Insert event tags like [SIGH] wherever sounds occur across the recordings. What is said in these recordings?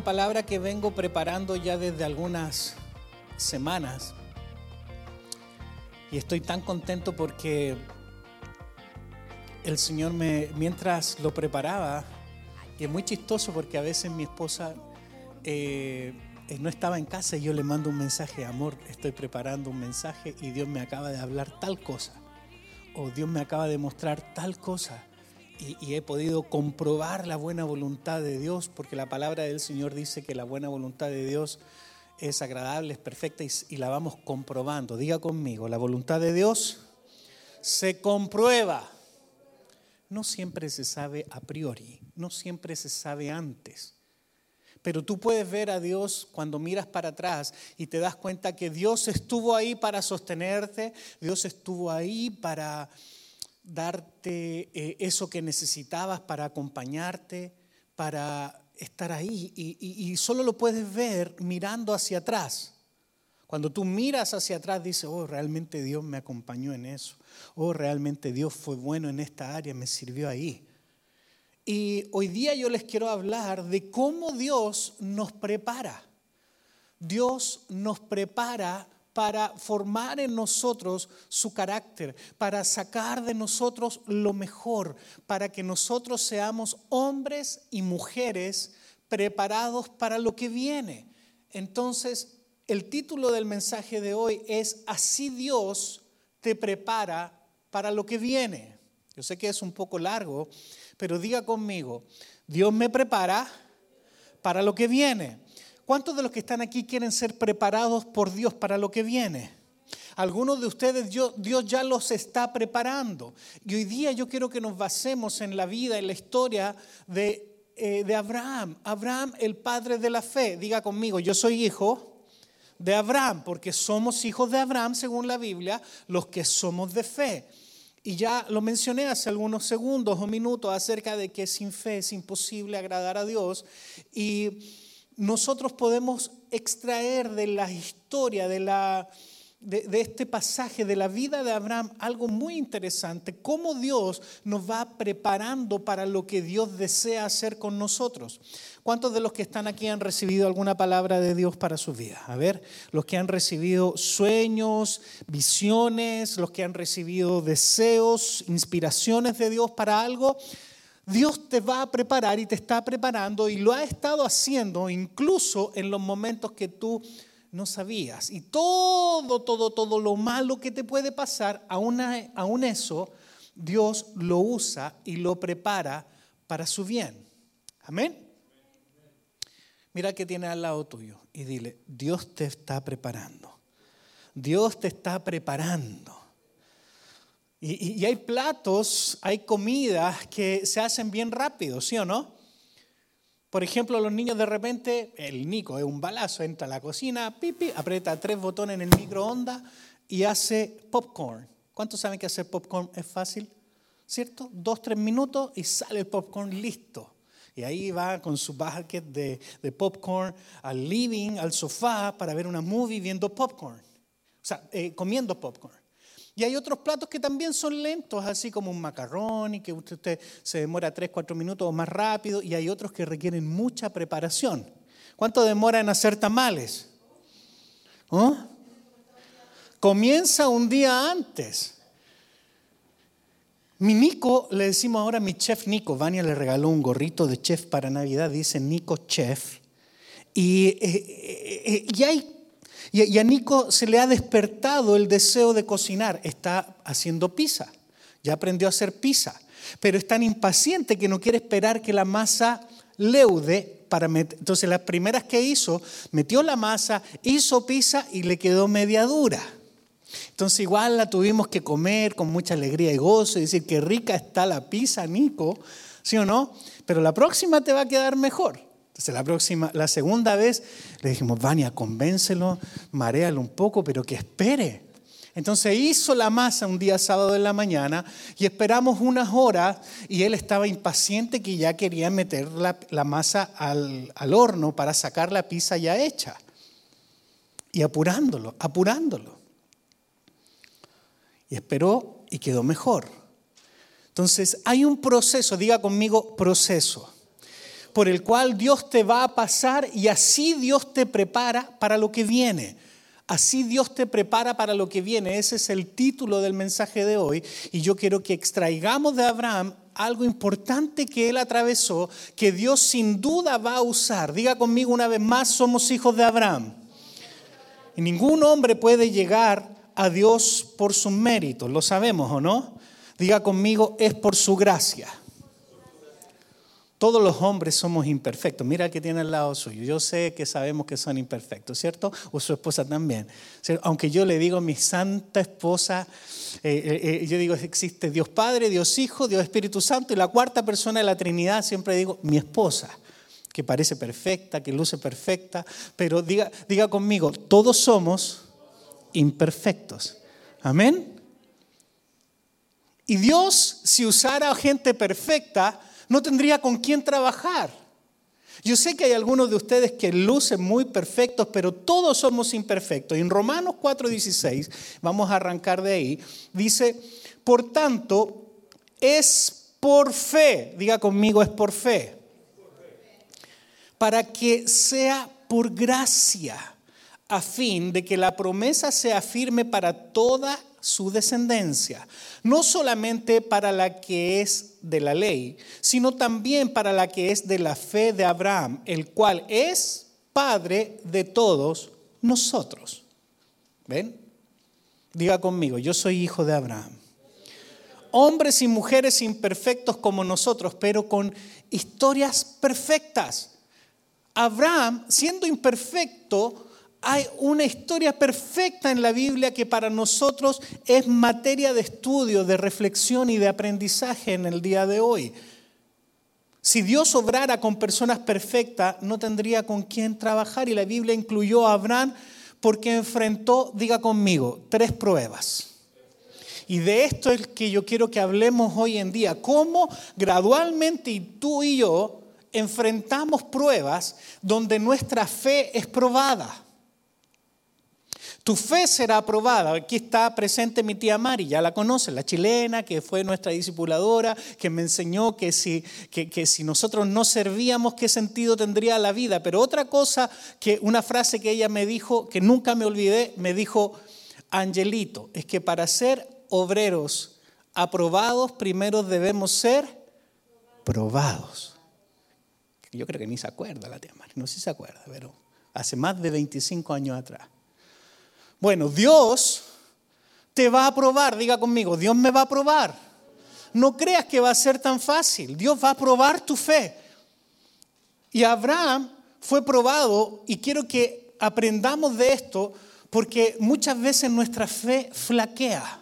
una palabra que vengo preparando ya desde algunas semanas. Y estoy tan contento porque el Señor me, mientras lo preparaba, y es muy chistoso porque a veces mi esposa eh, no estaba en casa y yo le mando un mensaje, amor, estoy preparando un mensaje y Dios me acaba de hablar tal cosa, o Dios me acaba de mostrar tal cosa y, he podido comprobar la buena voluntad de Dios, porque la palabra del Señor dice que la buena voluntad de Dios es agradable, es perfecta y, la vamos comprobando. Diga conmigo, la voluntad de Dios se comprueba. No siempre se sabe a priori, no siempre se sabe antes. Pero tú puedes ver a Dios cuando miras para atrás y te das cuenta que Dios estuvo ahí para sostenerte, Dios estuvo ahí para darte eh, eso que necesitabas para acompañarte, para estar ahí. Y, solo lo puedes ver mirando hacia atrás. Cuando tú miras hacia atrás, dices, oh, realmente Dios me acompañó en eso. Oh, realmente Dios fue bueno en esta área, me sirvió ahí. Y hoy día yo les quiero hablar de cómo Dios nos prepara. Dios nos prepara para formar en nosotros su carácter, para sacar de nosotros lo mejor, para que nosotros seamos hombres y mujeres preparados para lo que viene. Entonces, el título del mensaje de hoy es Así Dios te prepara para lo que viene. Yo sé que es un poco largo, pero diga conmigo, Dios me prepara para lo que viene. ¿Cuántos de los que están aquí quieren ser preparados por Dios para lo que viene? Algunos de ustedes Dios, ya los está preparando. Y hoy día yo quiero que nos basemos en la vida, en la historia de, eh, de Abraham. Abraham, el padre de la fe. Diga conmigo, yo soy hijo de Abraham, porque somos hijos de Abraham, según la Biblia, los que somos de fe. Y ya lo mencioné hace algunos segundos o minutos acerca de que sin fe es imposible agradar a Dios. Y nosotros podemos extraer de la historia, de, la, de, este pasaje, de la vida de Abraham, algo muy interesante, cómo Dios nos va preparando para lo que Dios desea hacer con nosotros. ¿Cuántos de los que están aquí han recibido alguna palabra de Dios para su vida? A ver, los que han recibido sueños, visiones, los que han recibido deseos, inspiraciones de Dios para algo. Dios te va a preparar y te está preparando y lo ha estado haciendo incluso en los momentos que tú no sabías. Y todo, todo, todo lo malo que te puede pasar, aún, aún eso, Dios lo usa y lo prepara para su bien. Amén. Mira que tiene al lado tuyo y dile, Dios te está preparando. Dios te está preparando. Y, hay platos, hay comidas que se hacen bien rápido, ¿sí o no? Por ejemplo, los niños de repente, el Nico es un balazo, entra a la cocina, pipi, aprieta tres botones en el microondas y hace popcorn. ¿Cuántos saben que hacer popcorn es fácil? ¿Cierto? Dos, tres minutos y sale el popcorn listo. Y ahí va con su bucket de, popcorn al living, al sofá, para ver una movie viendo popcorn. O sea, eh, comiendo popcorn. Y hay otros platos que también son lentos, así como un macarrón y que usted se demora 3, 4 minutos o más rápido. Y hay otros que requieren mucha preparación. ¿Cuánto demora en hacer tamales? ¿Oh? Comienza un día antes. Mi Nico, le decimos ahora mi chef Nico, Vania le regaló un gorrito de chef para Navidad, dice Nico Chef. Y, eh, eh, eh, y hay y, a Nico se le ha despertado el deseo de cocinar. Está haciendo pizza. Ya aprendió a hacer pizza. Pero es tan impaciente que no quiere esperar que la masa leude para. Entonces las primeras que hizo, metió la masa, hizo pizza y le quedó media dura. Entonces igual la tuvimos que comer con mucha alegría y gozo y decir que rica está la pizza, Nico, ¿sí o no? Pero la próxima te va a quedar mejor. Entonces la próxima, la segunda vez le dijimos, Vania, convéncelo, maréalo un poco, pero que espere. Entonces hizo la masa un día sábado en la mañana y esperamos unas horas y él estaba impaciente que ya quería meter la, masa al horno para sacar la pizza ya hecha. Y apurándolo, apurándolo. Y esperó y quedó mejor. Entonces hay un proceso, diga conmigo proceso. Por el cual Dios te va a pasar y así Dios te prepara para lo que viene. Así Dios te prepara para lo que viene. Ese es el título del mensaje de hoy. Y yo quiero que extraigamos de Abraham algo importante que él atravesó, que Dios sin duda va a usar. Diga conmigo una vez más, somos hijos de Abraham. Ningún hombre puede llegar a Dios por sus méritos, lo sabemos o no. Diga conmigo, es por su gracia. Todos los hombres somos imperfectos. Mira que tiene al lado suyo. Yo sé que sabemos que son imperfectos, ¿cierto? O su esposa también. Aunque yo le digo a mi santa esposa, eh, eh, eh, yo digo, existe Dios Padre, Dios Hijo, Dios Espíritu Santo y la cuarta persona de la Trinidad, siempre digo, mi esposa, que parece perfecta, que luce perfecta, pero diga, diga conmigo, todos somos imperfectos. Amén. Y Dios, si usara gente perfecta, no tendría con quién trabajar. Yo sé que hay algunos de ustedes que lucen muy perfectos, pero todos somos imperfectos. En Romanos 4:16, vamos a arrancar de ahí, dice, por tanto, es por fe, diga conmigo, es por fe, para que sea por gracia, a fin de que la promesa sea firme para toda su descendencia, no solamente para la que es de la ley, sino también para la que es de la fe de Abraham, el cual es Padre de todos nosotros. ¿Ven? Diga conmigo, yo soy hijo de Abraham. Hombres y mujeres imperfectos como nosotros, pero con historias perfectas. Abraham, siendo imperfecto, hay una historia perfecta en la Biblia que para nosotros es materia de estudio, de reflexión y de aprendizaje en el día de hoy. Si Dios obrara con personas perfectas, no tendría con quién trabajar y la Biblia incluyó a Abraham porque enfrentó, diga conmigo, tres pruebas. Y de esto es que yo quiero que hablemos hoy en día, cómo gradualmente tú y yo enfrentamos pruebas donde nuestra fe es probada. Tu fe será aprobada. Aquí está presente mi tía Mari, ya la conoce, la chilena, que fue nuestra discipuladora, que me enseñó que si, que, si nosotros no servíamos, qué sentido tendría la vida. Pero otra cosa, que una frase que ella me dijo, que nunca me olvidé, me dijo, Angelito, es que para ser obreros aprobados, primero debemos ser probados. Yo creo que ni se acuerda la tía Mari, no sé si se acuerda, pero hace más de 25 años atrás. Bueno, Dios te va a probar, diga conmigo, Dios me va a probar. No creas que va a ser tan fácil, Dios va a probar tu fe. Y Abraham fue probado y quiero que aprendamos de esto porque muchas veces nuestra fe flaquea.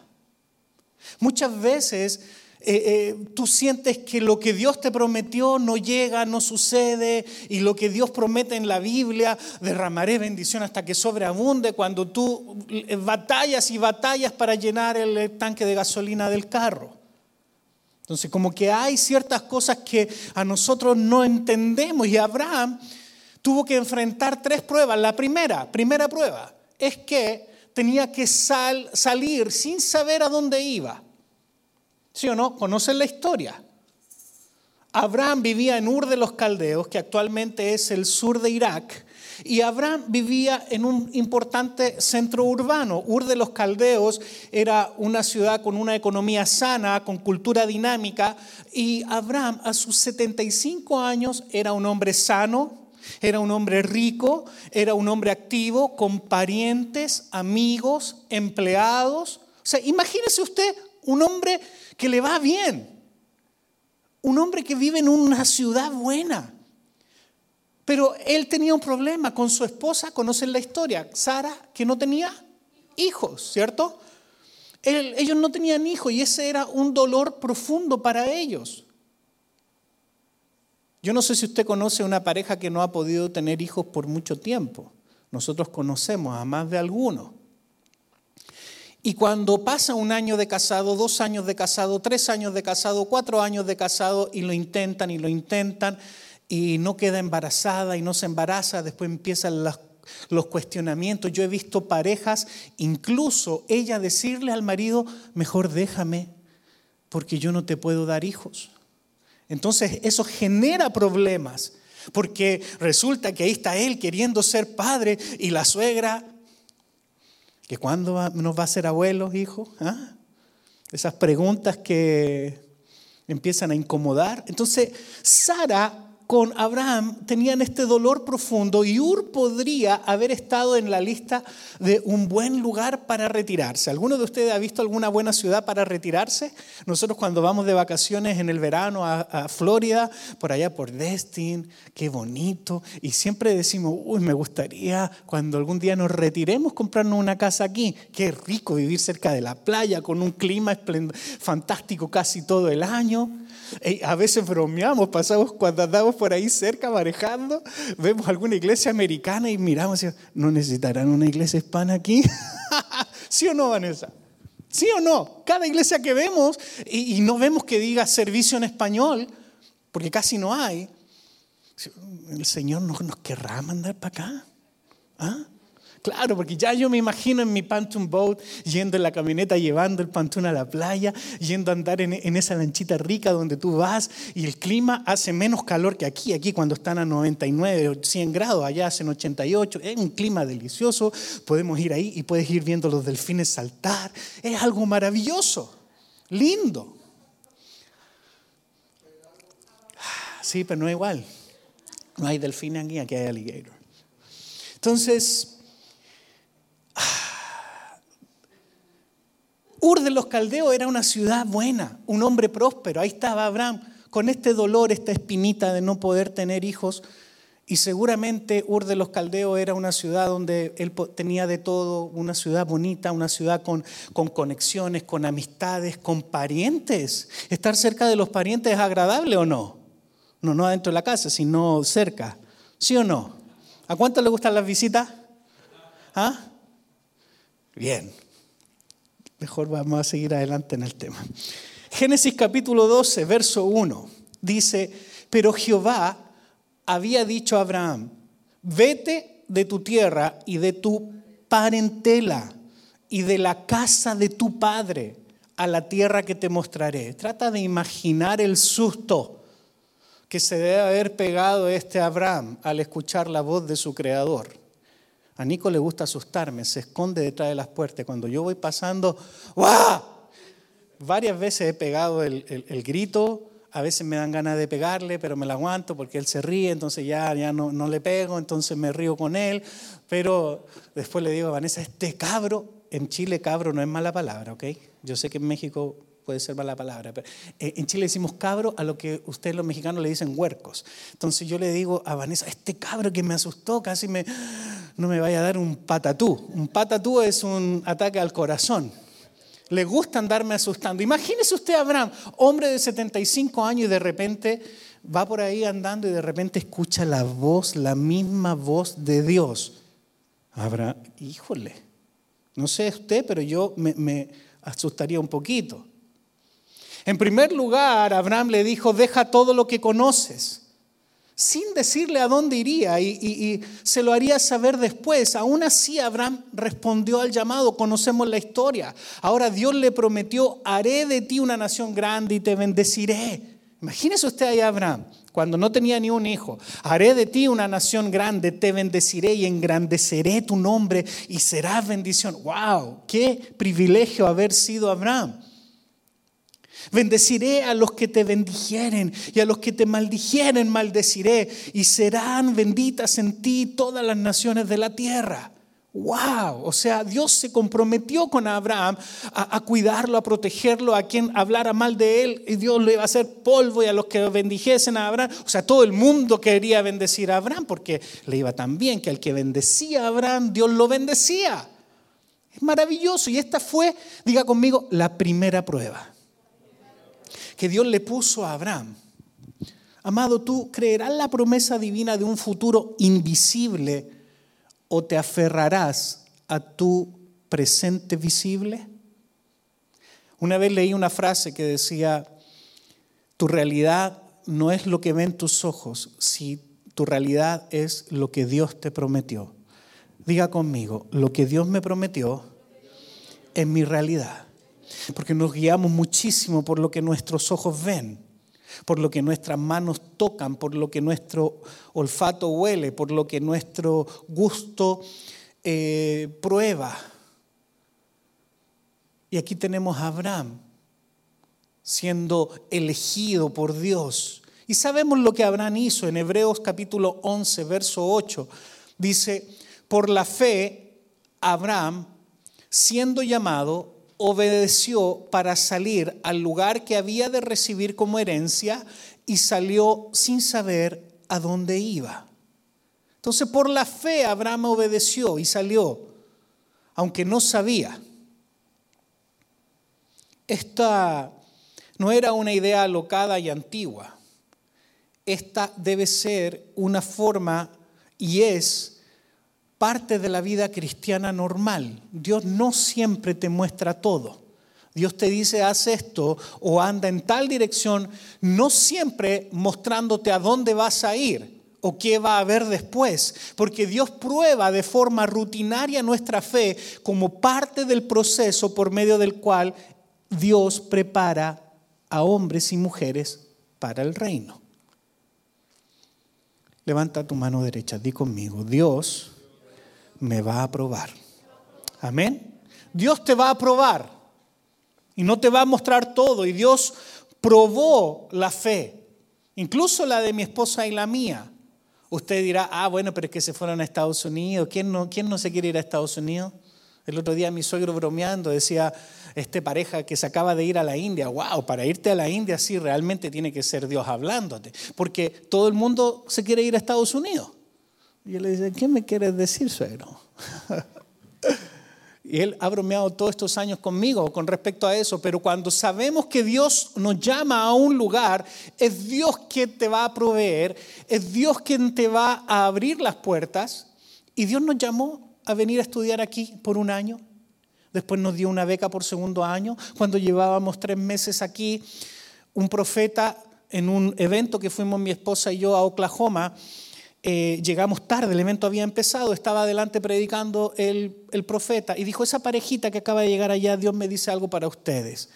Muchas veces eh, eh, tú sientes que lo que Dios te prometió no llega, no sucede, y lo que Dios promete en la Biblia, derramaré bendición hasta que sobreabunde, cuando tú eh, batallas y batallas para llenar el tanque de gasolina del carro. Entonces, como que hay ciertas cosas que a nosotros no entendemos, y Abraham tuvo que enfrentar tres pruebas. La primera, primera prueba, es que tenía que salir sin saber a dónde iba. ¿Sí o no? ¿Conocen la historia? Abraham vivía en Ur de los Caldeos, que actualmente es el sur de Irak, y Abraham vivía en un importante centro urbano. Ur de los Caldeos era una ciudad con una economía sana, con cultura dinámica, y Abraham a sus 75 años era un hombre sano, era un hombre rico, era un hombre activo, con parientes, amigos, empleados. O sea, imagínese usted un hombre que le va bien, un hombre que vive en una ciudad buena. Pero él tenía un problema con su esposa, conocen la historia, Sara, que no tenía hijos, ¿cierto? ellos no tenían hijos y ese era un dolor profundo para ellos. Yo no sé si usted conoce una pareja que no ha podido tener hijos por mucho tiempo. Nosotros conocemos a más de algunos. Y cuando pasa un año de casado, dos años de casado, tres años de casado, cuatro años de casado y lo intentan y lo intentan y no queda embarazada y no se embaraza, después empiezan los cuestionamientos. Yo he visto parejas, incluso ella decirle al marido, mejor déjame porque yo no te puedo dar hijos. Entonces eso genera problemas Porque resulta que ahí está él queriendo ser padre y la suegra, que cuándo nos va a ser abuelos, hijo. ¿Ah? Esas preguntas que empiezan a incomodar. Entonces, Sara con Abraham tenían este dolor profundo y Ur podría haber estado en la lista de un buen lugar para retirarse. ¿Alguno de ustedes ha visto alguna buena ciudad para retirarse? Nosotros cuando vamos de vacaciones en el verano a, Florida, por allá por Destin, qué bonito, y siempre decimos, uy, me gustaría cuando algún día nos retiremos comprarnos una casa aquí. Qué rico vivir cerca de la playa con un clima fantástico casi todo el año a veces bromeamos, pasamos cuando andamos por ahí cerca manejando, vemos alguna iglesia americana y miramos y ¿no necesitarán una iglesia hispana aquí? [LAUGHS] ¿Sí o no, Vanessa? ¿Sí o no? Cada iglesia que vemos y, no vemos que diga servicio en español, porque casi no hay, el Señor no nos querrá mandar para acá. ¿Ah? Claro, porque ya yo me imagino en mi pontoon boat yendo en la camioneta, llevando el pontoon a la playa, yendo a andar en, en, esa lanchita rica donde tú vas y el clima hace menos calor que aquí. Aquí cuando están a 99 o 100 grados, allá hacen 88. Es un clima delicioso. Podemos ir ahí y puedes ir viendo los delfines saltar. Es algo maravilloso, lindo. Sí, pero no es igual. No hay delfines aquí, aquí hay alligator. Entonces, Ur de los Caldeos era una ciudad buena, un hombre próspero. Ahí estaba Abraham con este dolor, esta espinita de no poder tener hijos. Y seguramente Ur de los Caldeos era una ciudad donde él tenía de todo, una ciudad bonita, una ciudad con, con, conexiones, con amistades, con parientes. ¿Estar cerca de los parientes es agradable o no? No, no adentro de la casa, sino cerca. ¿Sí o no? ¿A cuánto le gustan las visitas? ¿Ah? Bien, Mejor vamos a seguir adelante en el tema. Génesis capítulo 12, verso 1, dice, pero Jehová había dicho a Abraham, vete de tu tierra y de tu parentela y de la casa de tu padre a la tierra que te mostraré. Trata de imaginar el susto que se debe haber pegado este Abraham al escuchar la voz de su creador. A Nico le gusta asustarme, se esconde detrás de las puertas. Cuando yo voy pasando, ¡guau! Varias veces he pegado el, grito, a veces me dan ganas de pegarle, pero me lo aguanto porque él se ríe, entonces ya, ya no, no le pego, entonces me río con él. Pero después le digo a Vanessa, este cabro, en Chile cabro no es mala palabra, ¿ok? Yo sé que en México puede ser mala palabra, pero eh, en Chile decimos cabro a lo que ustedes los mexicanos le dicen huercos. Entonces yo le digo a Vanessa, este cabro que me asustó, casi me, no me vaya a dar un patatú. Un patatú es un ataque al corazón. Le gusta andarme asustando. Imagínese usted Abraham, hombre de 75 años y de repente va por ahí andando y de repente escucha la voz, la misma voz de Dios. Abraham, híjole, no sé usted, pero yo me, me asustaría un poquito. En primer lugar, Abraham le dijo, deja todo lo que conoces, sin decirle a dónde iría y, se lo haría saber después. Aún así, Abraham respondió al llamado, conocemos la historia. Ahora Dios le prometió, haré de ti una nación grande y te bendeciré. Imagínese usted ahí Abraham, cuando no tenía ni un hijo. Haré de ti una nación grande, te bendeciré y engrandeceré tu nombre y serás bendición. ¡Wow! ¡Qué privilegio haber sido Abraham! Bendeciré a los que te bendijeren y a los que te maldijeren maldeciré y serán benditas en ti todas las naciones de la tierra. ¡Wow! O sea, Dios se comprometió con Abraham a, cuidarlo, a protegerlo, a quien hablara mal de él, y Dios le iba a hacer polvo y a los que bendijesen a Abraham. O sea, todo el mundo quería bendecir a Abraham porque le iba tan bien que al que bendecía a Abraham, Dios lo bendecía. Es maravilloso. Y esta fue, diga conmigo, la primera prueba que Dios le puso a Abraham. Amado, ¿tú creerás la promesa divina de un futuro invisible o te aferrarás a tu presente visible? Una vez leí una frase que decía, tu realidad no es lo que ven tus ojos, si tu realidad es lo que Dios te prometió. Diga conmigo, lo que Dios me prometió es mi realidad porque nos guiamos muchísimo por lo que nuestros ojos ven. por lo que nuestras manos tocan, por lo que nuestro olfato huele, por lo que nuestro gusto eh, prueba. Y aquí tenemos a Abraham siendo elegido por Dios. Y sabemos lo que Abraham hizo en Hebreos capítulo 11, verso 8. Dice, por la fe, Abraham, siendo llamado, obedeció para salir al lugar que había de recibir como herencia y salió sin saber a dónde iba. Entonces por la fe Abraham obedeció y salió, aunque no sabía. Esta no era una idea alocada y antigua. Esta debe ser una forma y es parte de la vida cristiana normal. Dios no siempre te muestra todo. Dios te dice, haz esto o anda en tal dirección, no siempre mostrándote a dónde vas a ir o qué va a haber después, porque Dios prueba de forma rutinaria nuestra fe como parte del proceso por medio del cual Dios prepara a hombres y mujeres para el reino. Levanta tu mano derecha, di conmigo, Dios me va a probar. Amén. Dios te va a probar y no te va a mostrar todo. Y Dios probó la fe, incluso la de mi esposa y la mía. Usted dirá, ah, bueno, pero es que se fueron a Estados Unidos. ¿Quién no, quién no se quiere ir a Estados Unidos? El otro día mi suegro bromeando decía, este pareja que se acaba de ir a la India, wow, para irte a la India sí realmente tiene que ser Dios hablándote, porque todo el mundo se quiere ir a Estados Unidos. Y él le dice, ¿qué me quieres decir, suegro? [LAUGHS] y él ha bromeado todos estos años conmigo con respecto a eso, pero cuando sabemos que Dios nos llama a un lugar, es Dios quien te va a proveer, es Dios quien te va a abrir las puertas, y Dios nos llamó a venir a estudiar aquí por un año, después nos dio una beca por segundo año, cuando llevábamos tres meses aquí, un profeta en un evento que fuimos mi esposa y yo a Oklahoma, eh, llegamos tarde, el evento había empezado, estaba adelante predicando el, profeta y dijo, esa parejita que acaba de llegar allá, Dios me dice algo para ustedes.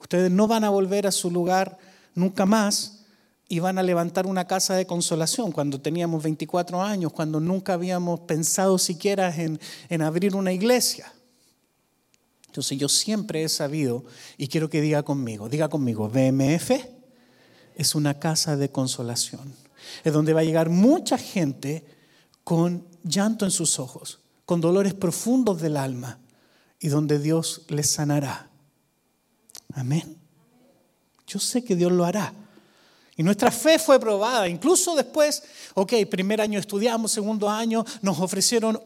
Ustedes no van a volver a su lugar nunca más y van a levantar una casa de consolación cuando teníamos 24 años, cuando nunca habíamos pensado siquiera en, en abrir una iglesia. Entonces yo siempre he sabido, y quiero que diga conmigo, diga conmigo, BMF es una casa de consolación es donde va a llegar mucha gente con llanto en sus ojos, con dolores profundos del alma, y donde Dios les sanará. Amén. Yo sé que Dios lo hará. Y nuestra fe fue probada. Incluso después, ok, primer año estudiamos, segundo año nos ofrecieron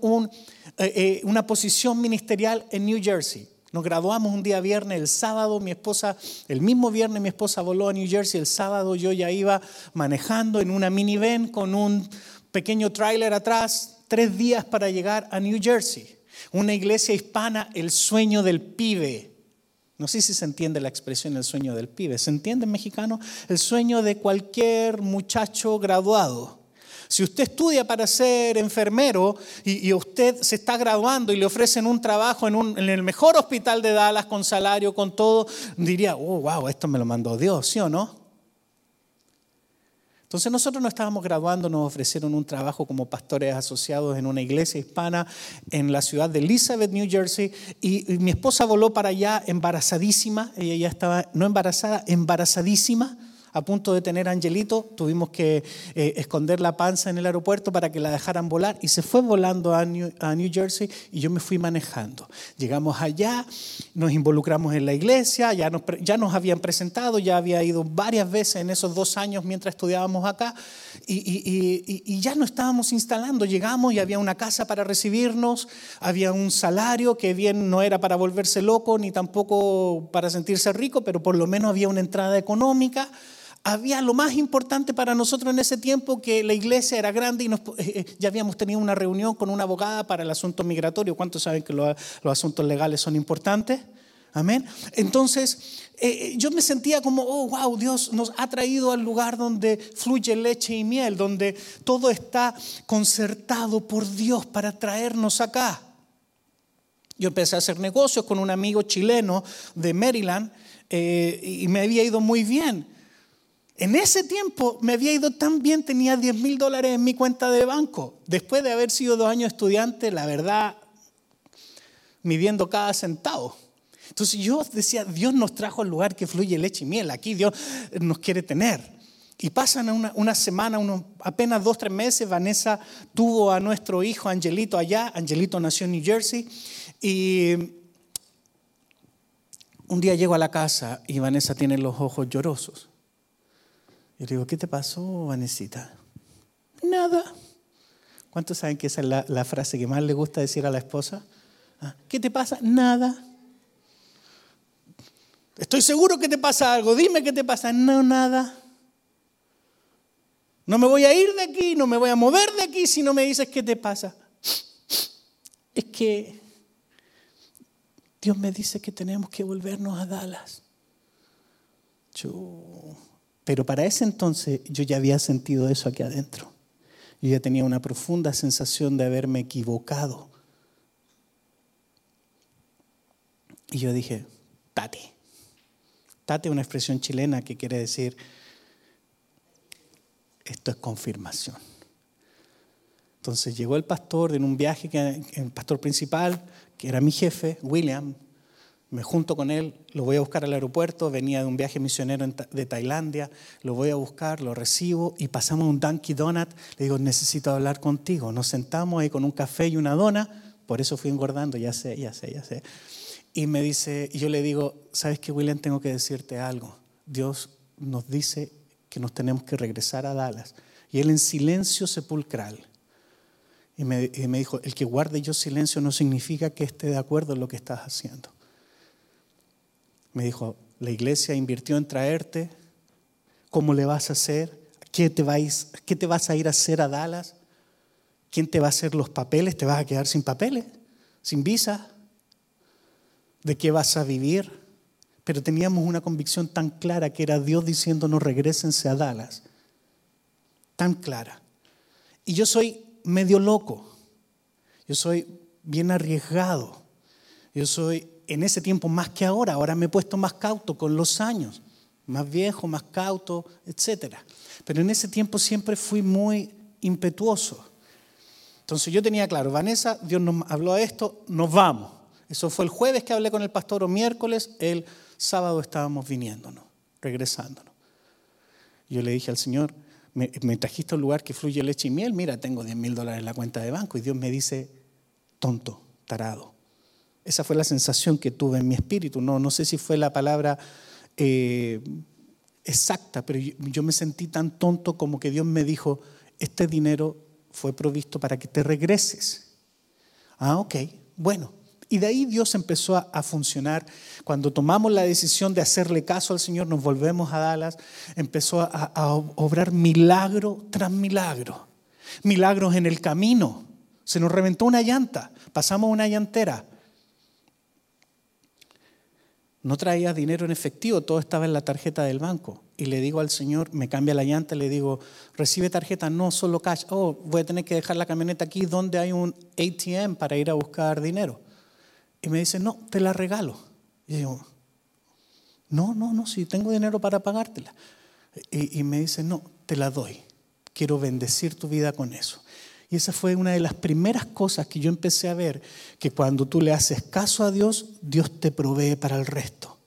eh, eh, una posición ministerial en New Jersey. Nos graduamos un día viernes, el sábado mi esposa, el mismo viernes mi esposa voló a New Jersey, el sábado yo ya iba manejando en una minivan con un pequeño tráiler atrás, tres días para llegar a New Jersey. Una iglesia hispana, el sueño del pibe. No sé si se entiende la expresión el sueño del pibe. ¿Se entiende en mexicano? El sueño de cualquier muchacho graduado. Si usted estudia para ser enfermero y, usted se está graduando y le ofrecen un trabajo en, el mejor hospital de Dallas con salario, con todo, diría, oh, wow, esto me lo mandó Dios, ¿sí o no? Entonces nosotros no estábamos graduando, nos ofrecieron un trabajo como pastores asociados en una iglesia hispana en la ciudad de Elizabeth, New Jersey, y, y mi esposa voló para allá embarazadísima, ella ya estaba, no embarazada, embarazadísima a punto de tener a Angelito, tuvimos que eh, esconder la panza en el aeropuerto para que la dejaran volar y se fue volando a New, Jersey y yo me fui manejando. Llegamos allá, nos involucramos en la iglesia, ya nos, ya nos habían presentado, ya había ido varias veces en esos dos años mientras estudiábamos acá y, y, y ya nos estábamos instalando. Llegamos y había una casa para recibirnos, había un salario que bien no era para volverse loco ni tampoco para sentirse rico, pero por lo menos había una entrada económica había lo más importante para nosotros en ese tiempo que la iglesia era grande y eh, eh, ya habíamos tenido una reunión con una abogada para el asunto migratorio. ¿Cuántos saben que los, asuntos legales son importantes? Amén. Entonces, eh, yo me sentía como, oh, wow, Dios nos ha traído al lugar donde fluye leche y miel, donde todo está concertado por Dios para traernos acá. Yo empecé a hacer negocios con un amigo chileno de Maryland y me había ido muy bien. En ese tiempo me había ido tan bien, tenía 10 mil dólares en mi cuenta de banco. Después de haber sido dos años estudiante, la verdad, midiendo cada centavo. Entonces yo decía, Dios nos trajo al lugar que fluye leche y miel, aquí Dios nos quiere tener. Y pasan una, semana, apenas dos, tres meses, Vanessa tuvo a nuestro hijo Angelito allá, Angelito nació en New Jersey, y un día llego a la casa y Vanessa tiene los ojos llorosos. Y le digo, ¿qué te pasó, Vanesita? Nada. ¿Cuántos saben que esa es la, frase que más le gusta decir a la esposa? ¿Ah? ¿Qué te pasa? Nada. Estoy seguro que te pasa algo. Dime qué te pasa. No, nada. No me voy a ir de aquí, no me voy a mover de aquí si no me dices qué te pasa. Es que Dios me dice que tenemos que volvernos a Dallas. Pero para ese entonces yo ya había sentido eso aquí adentro. Yo ya tenía una profunda sensación de haberme equivocado. Y yo dije, tate. Tate es una expresión chilena que quiere decir esto es confirmación. Entonces llegó el pastor en un viaje, el pastor principal, que era mi jefe, William, me junto con él, lo voy a buscar al aeropuerto, venía de un viaje misionero de Tailandia, lo voy a buscar, lo recibo y pasamos un Dunkin' Donut, le digo, necesito hablar contigo. Nos sentamos ahí con un café y una dona, por eso fui engordando, ya sé, ya sé, ya sé. Y me dice, y yo le digo, ¿sabes qué, William? Tengo que decirte algo. Dios nos dice que nos tenemos que regresar a Dallas. Y él en silencio sepulcral. Y me, dijo, el que guarde yo silencio no significa que esté de acuerdo en lo que estás haciendo. Me dijo, la iglesia invirtió en traerte, ¿cómo le vas a hacer? ¿Qué te, vais, ¿Qué te vas a ir a hacer a Dallas? ¿Quién te va a hacer los papeles? ¿Te vas a quedar sin papeles? ¿Sin visa? ¿De qué vas a vivir? Pero teníamos una convicción tan clara que era Dios diciéndonos regresense a Dallas. Tan clara. Y yo soy medio loco. Yo soy bien arriesgado. Yo soy en ese tiempo más que ahora. Ahora me he puesto más cauto con los años. Más viejo, más cauto, etc. Pero en ese tiempo siempre fui muy impetuoso. Entonces yo tenía claro, Vanessa, Dios nos habló de esto, nos vamos. Eso fue el jueves que hablé con el pastor o miércoles, el sábado estábamos viniéndonos, regresándonos. Yo le dije al Señor, me, trajiste a un lugar que fluye leche y miel, mira, tengo 10 mil dólares en la cuenta de banco. Y Dios me dice, tonto, tarado. Esa fue la sensación que tuve en mi espíritu. No, no sé si fue la palabra eh, exacta, pero yo me sentí tan tonto como que Dios me dijo, este dinero fue provisto para que te regreses. Ah, ok, bueno, y de ahí Dios empezó a, funcionar. Cuando tomamos la decisión de hacerle caso al Señor, nos volvemos a Dallas, empezó a, a obrar milagro tras milagro. Milagros en el camino. Se nos reventó una llanta, pasamos una llantera. No traía dinero en efectivo, todo estaba en la tarjeta del banco. Y le digo al Señor, me cambia la llanta, le digo, recibe tarjeta, no solo cash. Oh, voy a tener que dejar la camioneta aquí donde hay un ATM para ir a buscar dinero. Y me dice, no, te la regalo. Y digo, no, no, no, si tengo dinero para pagártela. Y, y me dice, no, te la doy. Quiero bendecir tu vida con eso. Y esa fue una de las primeras cosas que yo empecé a ver, que cuando tú le haces caso a Dios, Dios te provee para el resto.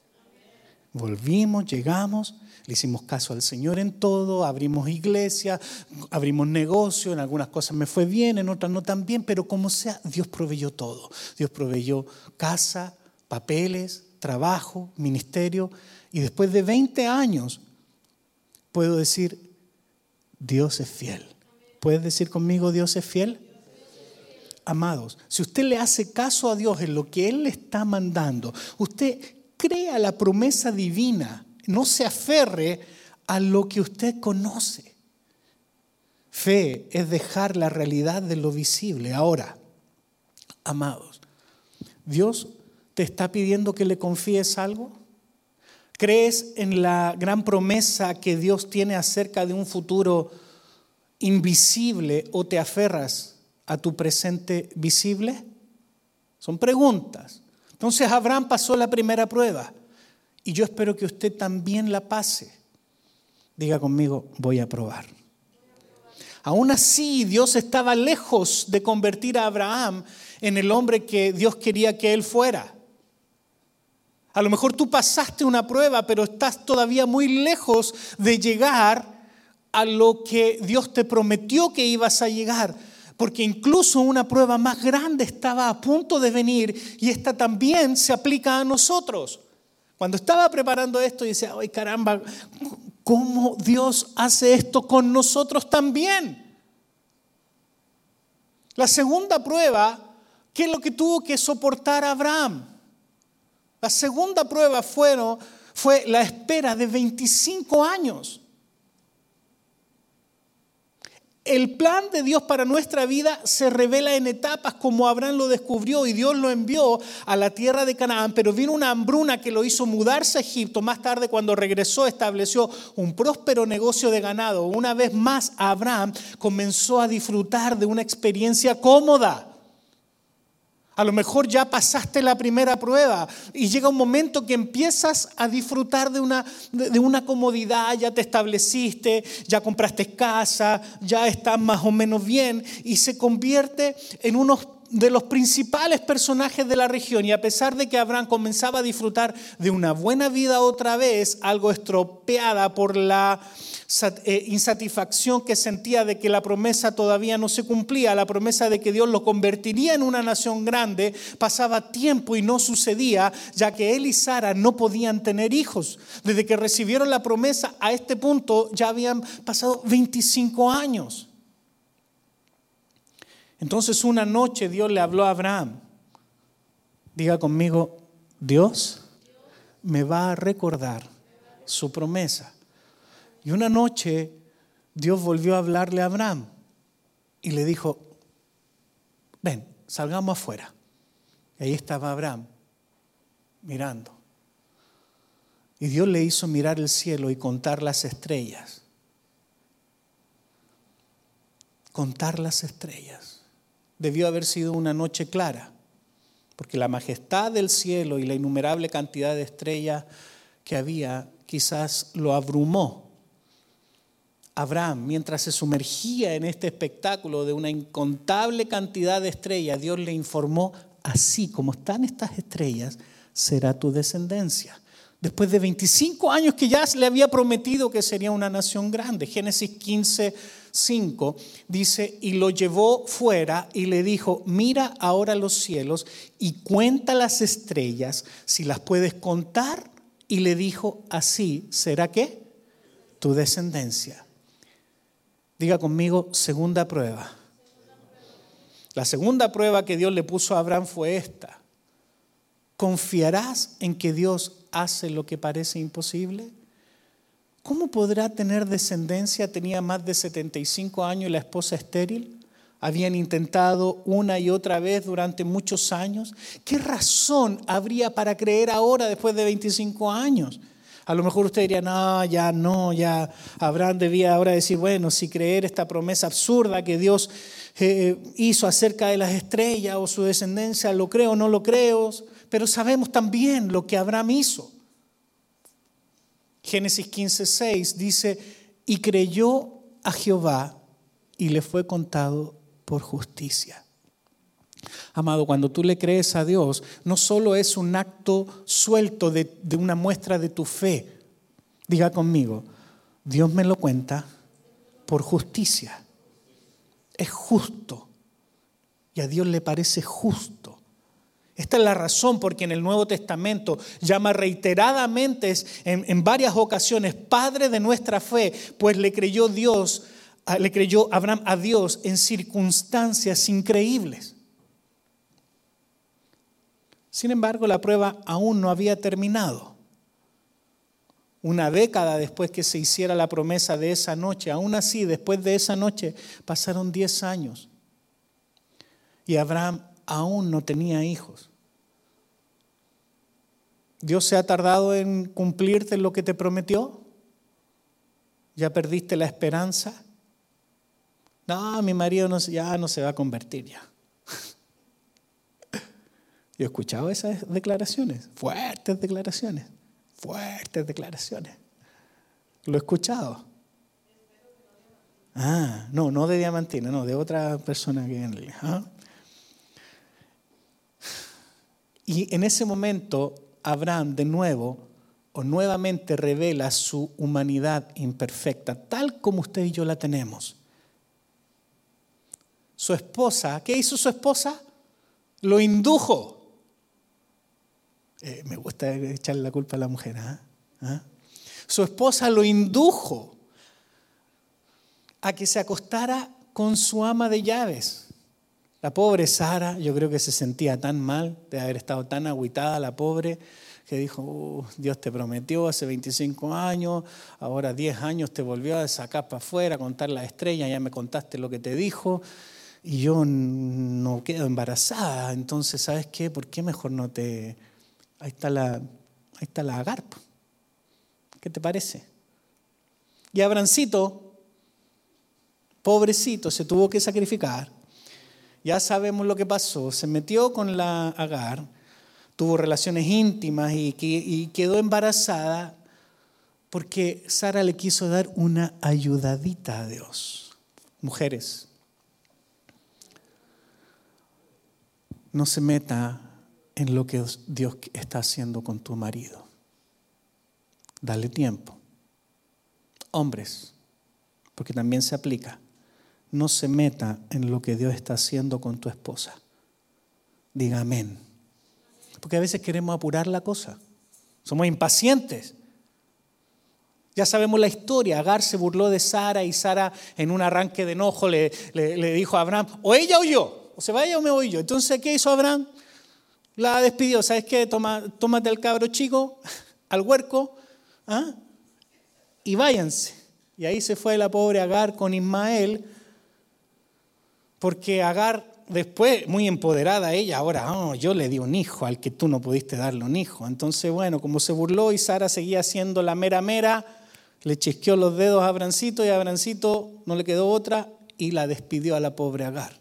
Volvimos, llegamos, le hicimos caso al Señor en todo, abrimos iglesia, abrimos negocio, en algunas cosas me fue bien, en otras no tan bien, pero como sea, Dios proveyó todo. Dios proveyó casa, papeles, trabajo, ministerio, y después de 20 años puedo decir, Dios es fiel. ¿Puedes decir conmigo, Dios es fiel? Amados, si usted le hace caso a Dios en lo que Él le está mandando, usted crea la promesa divina no se aferre a lo que usted conoce. Fe es dejar la realidad de lo visible. Ahora, amados, Dios te está pidiendo que le confíes algo. ¿Crees en la gran promesa que Dios tiene acerca de un futuro invisible o te aferras a tu presente visible? Son preguntas. Entonces Abraham pasó la primera prueba. Y yo espero que usted también la pase. Diga conmigo, voy a probar. Aún así, Dios estaba lejos de convertir a Abraham en el hombre que Dios quería que él fuera. A lo mejor tú pasaste una prueba, pero estás todavía muy lejos de llegar a lo que Dios te prometió que ibas a llegar. Porque incluso una prueba más grande estaba a punto de venir y esta también se aplica a nosotros. Cuando estaba preparando esto, decía, ay caramba, ¿cómo Dios hace esto con nosotros también? La segunda prueba, ¿qué es lo que tuvo que soportar Abraham? La segunda prueba fueron, fue la espera de 25 años. El plan de Dios para nuestra vida se revela en etapas como Abraham lo descubrió y Dios lo envió a la tierra de Canaán, pero vino una hambruna que lo hizo mudarse a Egipto. Más tarde cuando regresó estableció un próspero negocio de ganado. Una vez más Abraham comenzó a disfrutar de una experiencia cómoda. A lo mejor ya pasaste la primera prueba y llega un momento que empiezas a disfrutar de una, de una comodidad, ya te estableciste, ya compraste casa, ya estás más o menos bien y se convierte en uno de los principales personajes de la región y a pesar de que Abraham comenzaba a disfrutar de una buena vida otra vez, algo estropeada por la eh, insatisfacción que sentía de que la promesa todavía no se cumplía, la promesa de que Dios lo convertiría en una nación grande, pasaba tiempo y no sucedía, ya que él y Sara no podían tener hijos. Desde que recibieron la promesa a este punto ya habían pasado 25 años. Entonces una noche Dios le habló a Abraham. Diga conmigo, Dios me va a recordar su promesa. Y una noche Dios volvió a hablarle a Abraham y le dijo, ven, salgamos afuera. Y ahí estaba Abraham mirando. Y Dios le hizo mirar el cielo y contar las estrellas. Contar las estrellas. Debió haber sido una noche clara, porque la majestad del cielo y la innumerable cantidad de estrellas que había quizás lo abrumó Abraham, mientras se sumergía en este espectáculo de una incontable cantidad de estrellas, Dios le informó, así como están estas estrellas, será tu descendencia. Después de 25 años que ya le había prometido que sería una nación grande. Génesis 15, 5 dice, y lo llevó fuera y le dijo, mira ahora los cielos y cuenta las estrellas, si las puedes contar. Y le dijo, así será que tu descendencia. Diga conmigo, segunda prueba. La segunda prueba que Dios le puso a Abraham fue esta. ¿Confiarás en que Dios hace lo que parece imposible? ¿Cómo podrá tener descendencia? Tenía más de 75 años la esposa estéril. Habían intentado una y otra vez durante muchos años. ¿Qué razón habría para creer ahora después de 25 años? A lo mejor usted diría, no, ya no, ya Abraham debía ahora decir, bueno, si creer esta promesa absurda que Dios eh, hizo acerca de las estrellas o su descendencia, lo creo o no lo creo, pero sabemos también lo que Abraham hizo. Génesis 15, 6 dice, y creyó a Jehová y le fue contado por justicia. Amado, cuando tú le crees a Dios, no solo es un acto suelto de, una muestra de tu fe. Diga conmigo, Dios me lo cuenta por justicia. Es justo. Y a Dios le parece justo. Esta es la razón por que en el Nuevo Testamento llama reiteradamente en, en, varias ocasiones Padre de nuestra fe, pues le creyó Dios, le creyó Abraham a Dios en circunstancias increíbles. Sin embargo, la prueba aún no había terminado. Una década después que se hiciera la promesa de esa noche, aún así, después de esa noche, pasaron 10 años. Y Abraham aún no tenía hijos. ¿Dios se ha tardado en cumplirte lo que te prometió? ¿Ya perdiste la esperanza? No, mi marido ya no se va a convertir ya. [LAUGHS] Yo he escuchado esas declaraciones, fuertes declaraciones, fuertes declaraciones. Lo he escuchado. Ah, no, no de Diamantina, no, de otra persona que en ¿ah? Y en ese momento, Abraham de nuevo o nuevamente revela su humanidad imperfecta, tal como usted y yo la tenemos. Su esposa, ¿qué hizo su esposa? Lo indujo. Eh, me gusta echarle la culpa a la mujer. ¿ah? ¿Ah? Su esposa lo indujo a que se acostara con su ama de llaves. La pobre Sara, yo creo que se sentía tan mal de haber estado tan agüitada, la pobre, que dijo, uh, Dios te prometió hace 25 años, ahora 10 años te volvió a sacar para afuera, a contar la estrella, ya me contaste lo que te dijo, y yo no quedo embarazada, entonces, ¿sabes qué? ¿Por qué mejor no te... Ahí está la, ahí está la agarpa. ¿Qué te parece? Y Abrancito, pobrecito, se tuvo que sacrificar. Ya sabemos lo que pasó. Se metió con la Agar, tuvo relaciones íntimas y, y quedó embarazada porque Sara le quiso dar una ayudadita a Dios. Mujeres, no se meta en lo que Dios está haciendo con tu marido. Dale tiempo. Hombres, porque también se aplica no se meta en lo que Dios está haciendo con tu esposa. Diga amén. Porque a veces queremos apurar la cosa. Somos impacientes. Ya sabemos la historia. Agar se burló de Sara y Sara en un arranque de enojo le, dijo a Abraham, o ella o yo, o se vaya o me voy yo. Entonces, ¿qué hizo Abraham? La despidió. ¿Sabes qué? Toma, tómate al cabro chico, [LAUGHS] al huerco, ¿ah? y váyanse. Y ahí se fue la pobre Agar con Ismael porque Agar después, muy empoderada ella, ahora, oh, yo le di un hijo al que tú no pudiste darle un hijo. Entonces, bueno, como se burló y Sara seguía siendo la mera mera, le chisqueó los dedos a Abrancito y a Abrancito no le quedó otra y la despidió a la pobre Agar.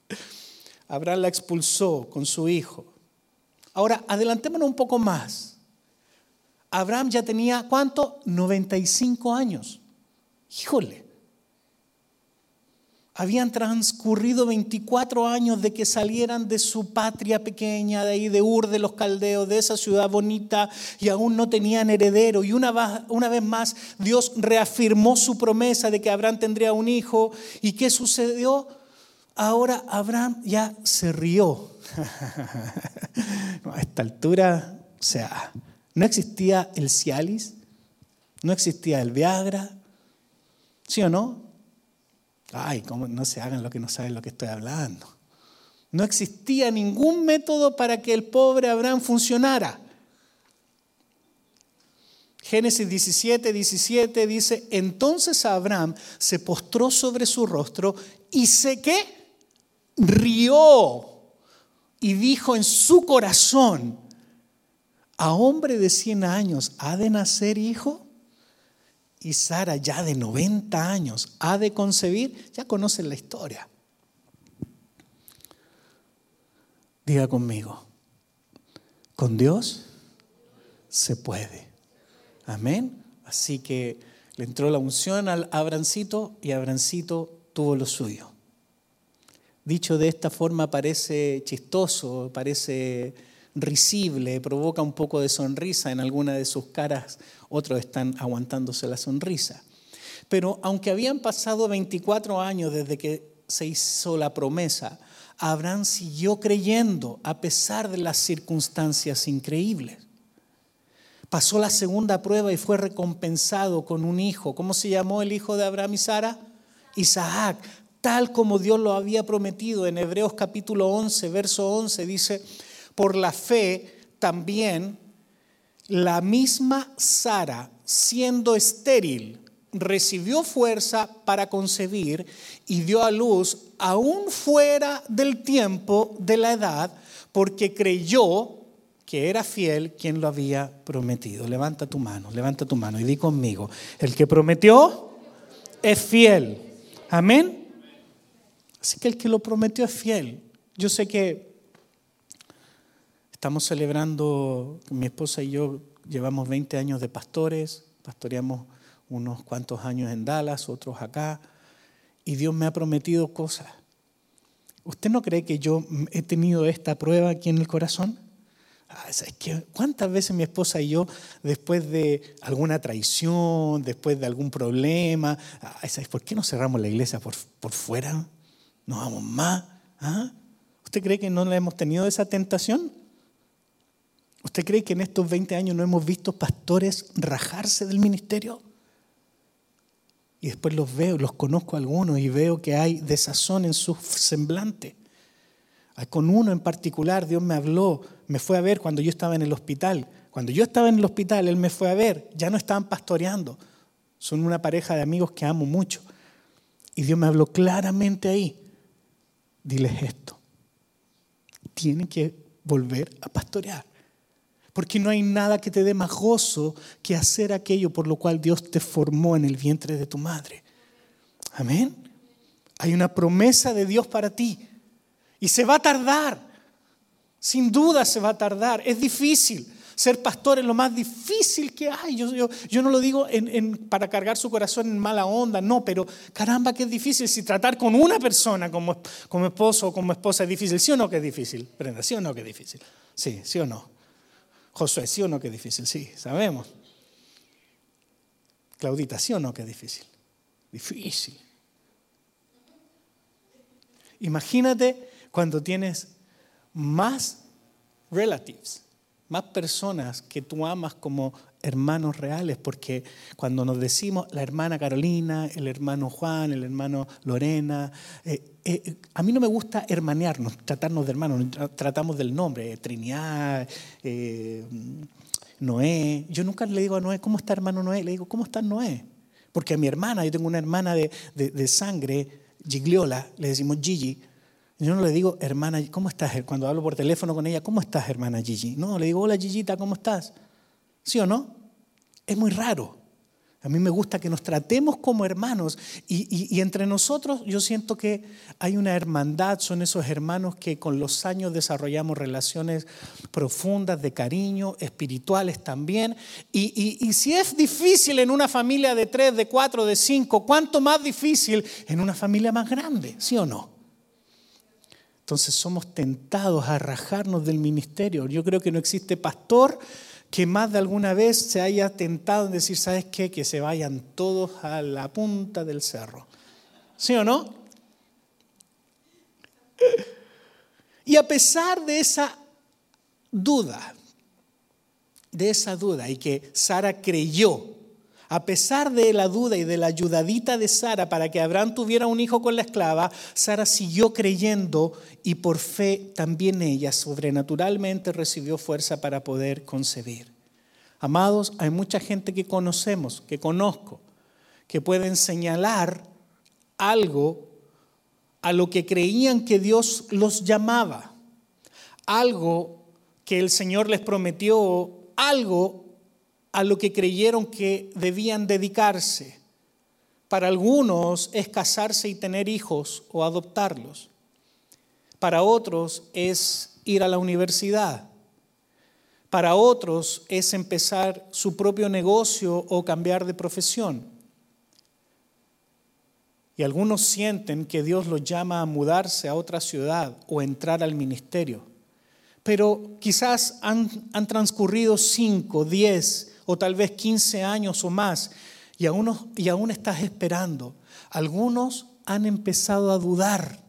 [LAUGHS] Abraham la expulsó con su hijo. Ahora, adelantémonos un poco más. Abraham ya tenía, ¿cuánto? 95 años. Híjole. Habían transcurrido 24 años de que salieran de su patria pequeña, de ahí de Ur de los Caldeos, de esa ciudad bonita, y aún no tenían heredero. Y una, vez más Dios reafirmó su promesa de que Abraham tendría un hijo. ¿Y qué sucedió? Ahora Abraham ya se rió. [LAUGHS] a esta altura, o sea, no existía el Cialis, no existía el Viagra, ¿sí o no? Ay, ¿cómo no se hagan lo que no saben lo que estoy hablando? No existía ningún método para que el pobre Abraham funcionara. Génesis 17, 17 dice, entonces Abraham se postró sobre su rostro y se qué? Rió y dijo en su corazón, a hombre de 100 años, ¿ha de nacer hijo? Y Sara ya de 90 años ha de concebir, ya conocen la historia. Diga conmigo, con Dios se puede. Amén. Así que le entró la unción al Abrancito y Abrancito tuvo lo suyo. Dicho de esta forma parece chistoso, parece risible, provoca un poco de sonrisa en alguna de sus caras otros están aguantándose la sonrisa. Pero aunque habían pasado 24 años desde que se hizo la promesa, Abraham siguió creyendo a pesar de las circunstancias increíbles. Pasó la segunda prueba y fue recompensado con un hijo. ¿Cómo se llamó el hijo de Abraham y Sara? Isaac, tal como Dios lo había prometido en Hebreos capítulo 11, verso 11, dice, por la fe también la misma Sara, siendo estéril, recibió fuerza para concebir y dio a luz aún fuera del tiempo de la edad, porque creyó que era fiel quien lo había prometido. Levanta tu mano, levanta tu mano y di conmigo, el que prometió es fiel. Amén. Así que el que lo prometió es fiel. Yo sé que Estamos celebrando, mi esposa y yo llevamos 20 años de pastores, pastoreamos unos cuantos años en Dallas, otros acá, y Dios me ha prometido cosas. ¿Usted no cree que yo he tenido esta prueba aquí en el corazón? Ah, ¿Cuántas veces mi esposa y yo, después de alguna traición, después de algún problema, ah, por qué no cerramos la iglesia por, por fuera? ¿No vamos más? ¿Ah? ¿Usted cree que no la hemos tenido esa tentación? ¿Usted cree que en estos 20 años no hemos visto pastores rajarse del ministerio? Y después los veo, los conozco a algunos y veo que hay desazón en su semblante. Con uno en particular, Dios me habló, me fue a ver cuando yo estaba en el hospital. Cuando yo estaba en el hospital, Él me fue a ver. Ya no estaban pastoreando. Son una pareja de amigos que amo mucho. Y Dios me habló claramente ahí. Diles esto. Tienen que volver a pastorear. Porque no hay nada que te dé más gozo que hacer aquello por lo cual Dios te formó en el vientre de tu madre. Amén. Hay una promesa de Dios para ti. Y se va a tardar. Sin duda se va a tardar. Es difícil. Ser pastor es lo más difícil que hay. Yo, no lo digo para cargar su corazón en mala onda, no, pero caramba que es difícil. Si tratar con una persona como, como esposo o como esposa es difícil, ¿sí o no que es difícil? Brenda, ¿sí o no que es difícil? Sí, sí o no. Josué, ¿sí o no que es difícil? Sí, sabemos. Claudita, ¿sí o no que es difícil? Difícil. Imagínate cuando tienes más relatives, más personas que tú amas como hermanos reales, porque cuando nos decimos la hermana Carolina, el hermano Juan, el hermano Lorena, eh, eh, a mí no me gusta hermanearnos, tratarnos de hermanos, tratamos del nombre, Trinidad, eh, Noé. Yo nunca le digo a Noé, ¿cómo está hermano Noé? Le digo, ¿cómo está Noé? Porque a mi hermana, yo tengo una hermana de, de, sangre, Gigliola, le decimos Gigi. Yo no le digo, hermana, ¿cómo estás? Cuando hablo por teléfono con ella, ¿cómo estás, hermana Gigi? No, le digo, hola Gigita, ¿cómo estás? ¿Sí o no? Es muy raro. A mí me gusta que nos tratemos como hermanos y, entre nosotros yo siento que hay una hermandad, son esos hermanos que con los años desarrollamos relaciones profundas de cariño, espirituales también. Y, y si es difícil en una familia de tres, de cuatro, de cinco, ¿cuánto más difícil en una familia más grande? ¿Sí o no? Entonces somos tentados a rajarnos del ministerio. Yo creo que no existe pastor que más de alguna vez se haya tentado en decir, ¿sabes qué? Que se vayan todos a la punta del cerro. ¿Sí o no? Y a pesar de esa duda, de esa duda, y que Sara creyó, a pesar de la duda y de la ayudadita de Sara para que Abraham tuviera un hijo con la esclava, Sara siguió creyendo y por fe también ella sobrenaturalmente recibió fuerza para poder concebir. Amados, hay mucha gente que conocemos, que conozco, que pueden señalar algo a lo que creían que Dios los llamaba, algo que el Señor les prometió, algo a lo que creyeron que debían dedicarse. Para algunos es casarse y tener hijos o adoptarlos. Para otros es ir a la universidad. Para otros es empezar su propio negocio o cambiar de profesión. Y algunos sienten que Dios los llama a mudarse a otra ciudad o entrar al ministerio. Pero quizás han, han transcurrido 5, 10, o tal vez 15 años o más y aún, y aún estás esperando. Algunos han empezado a dudar.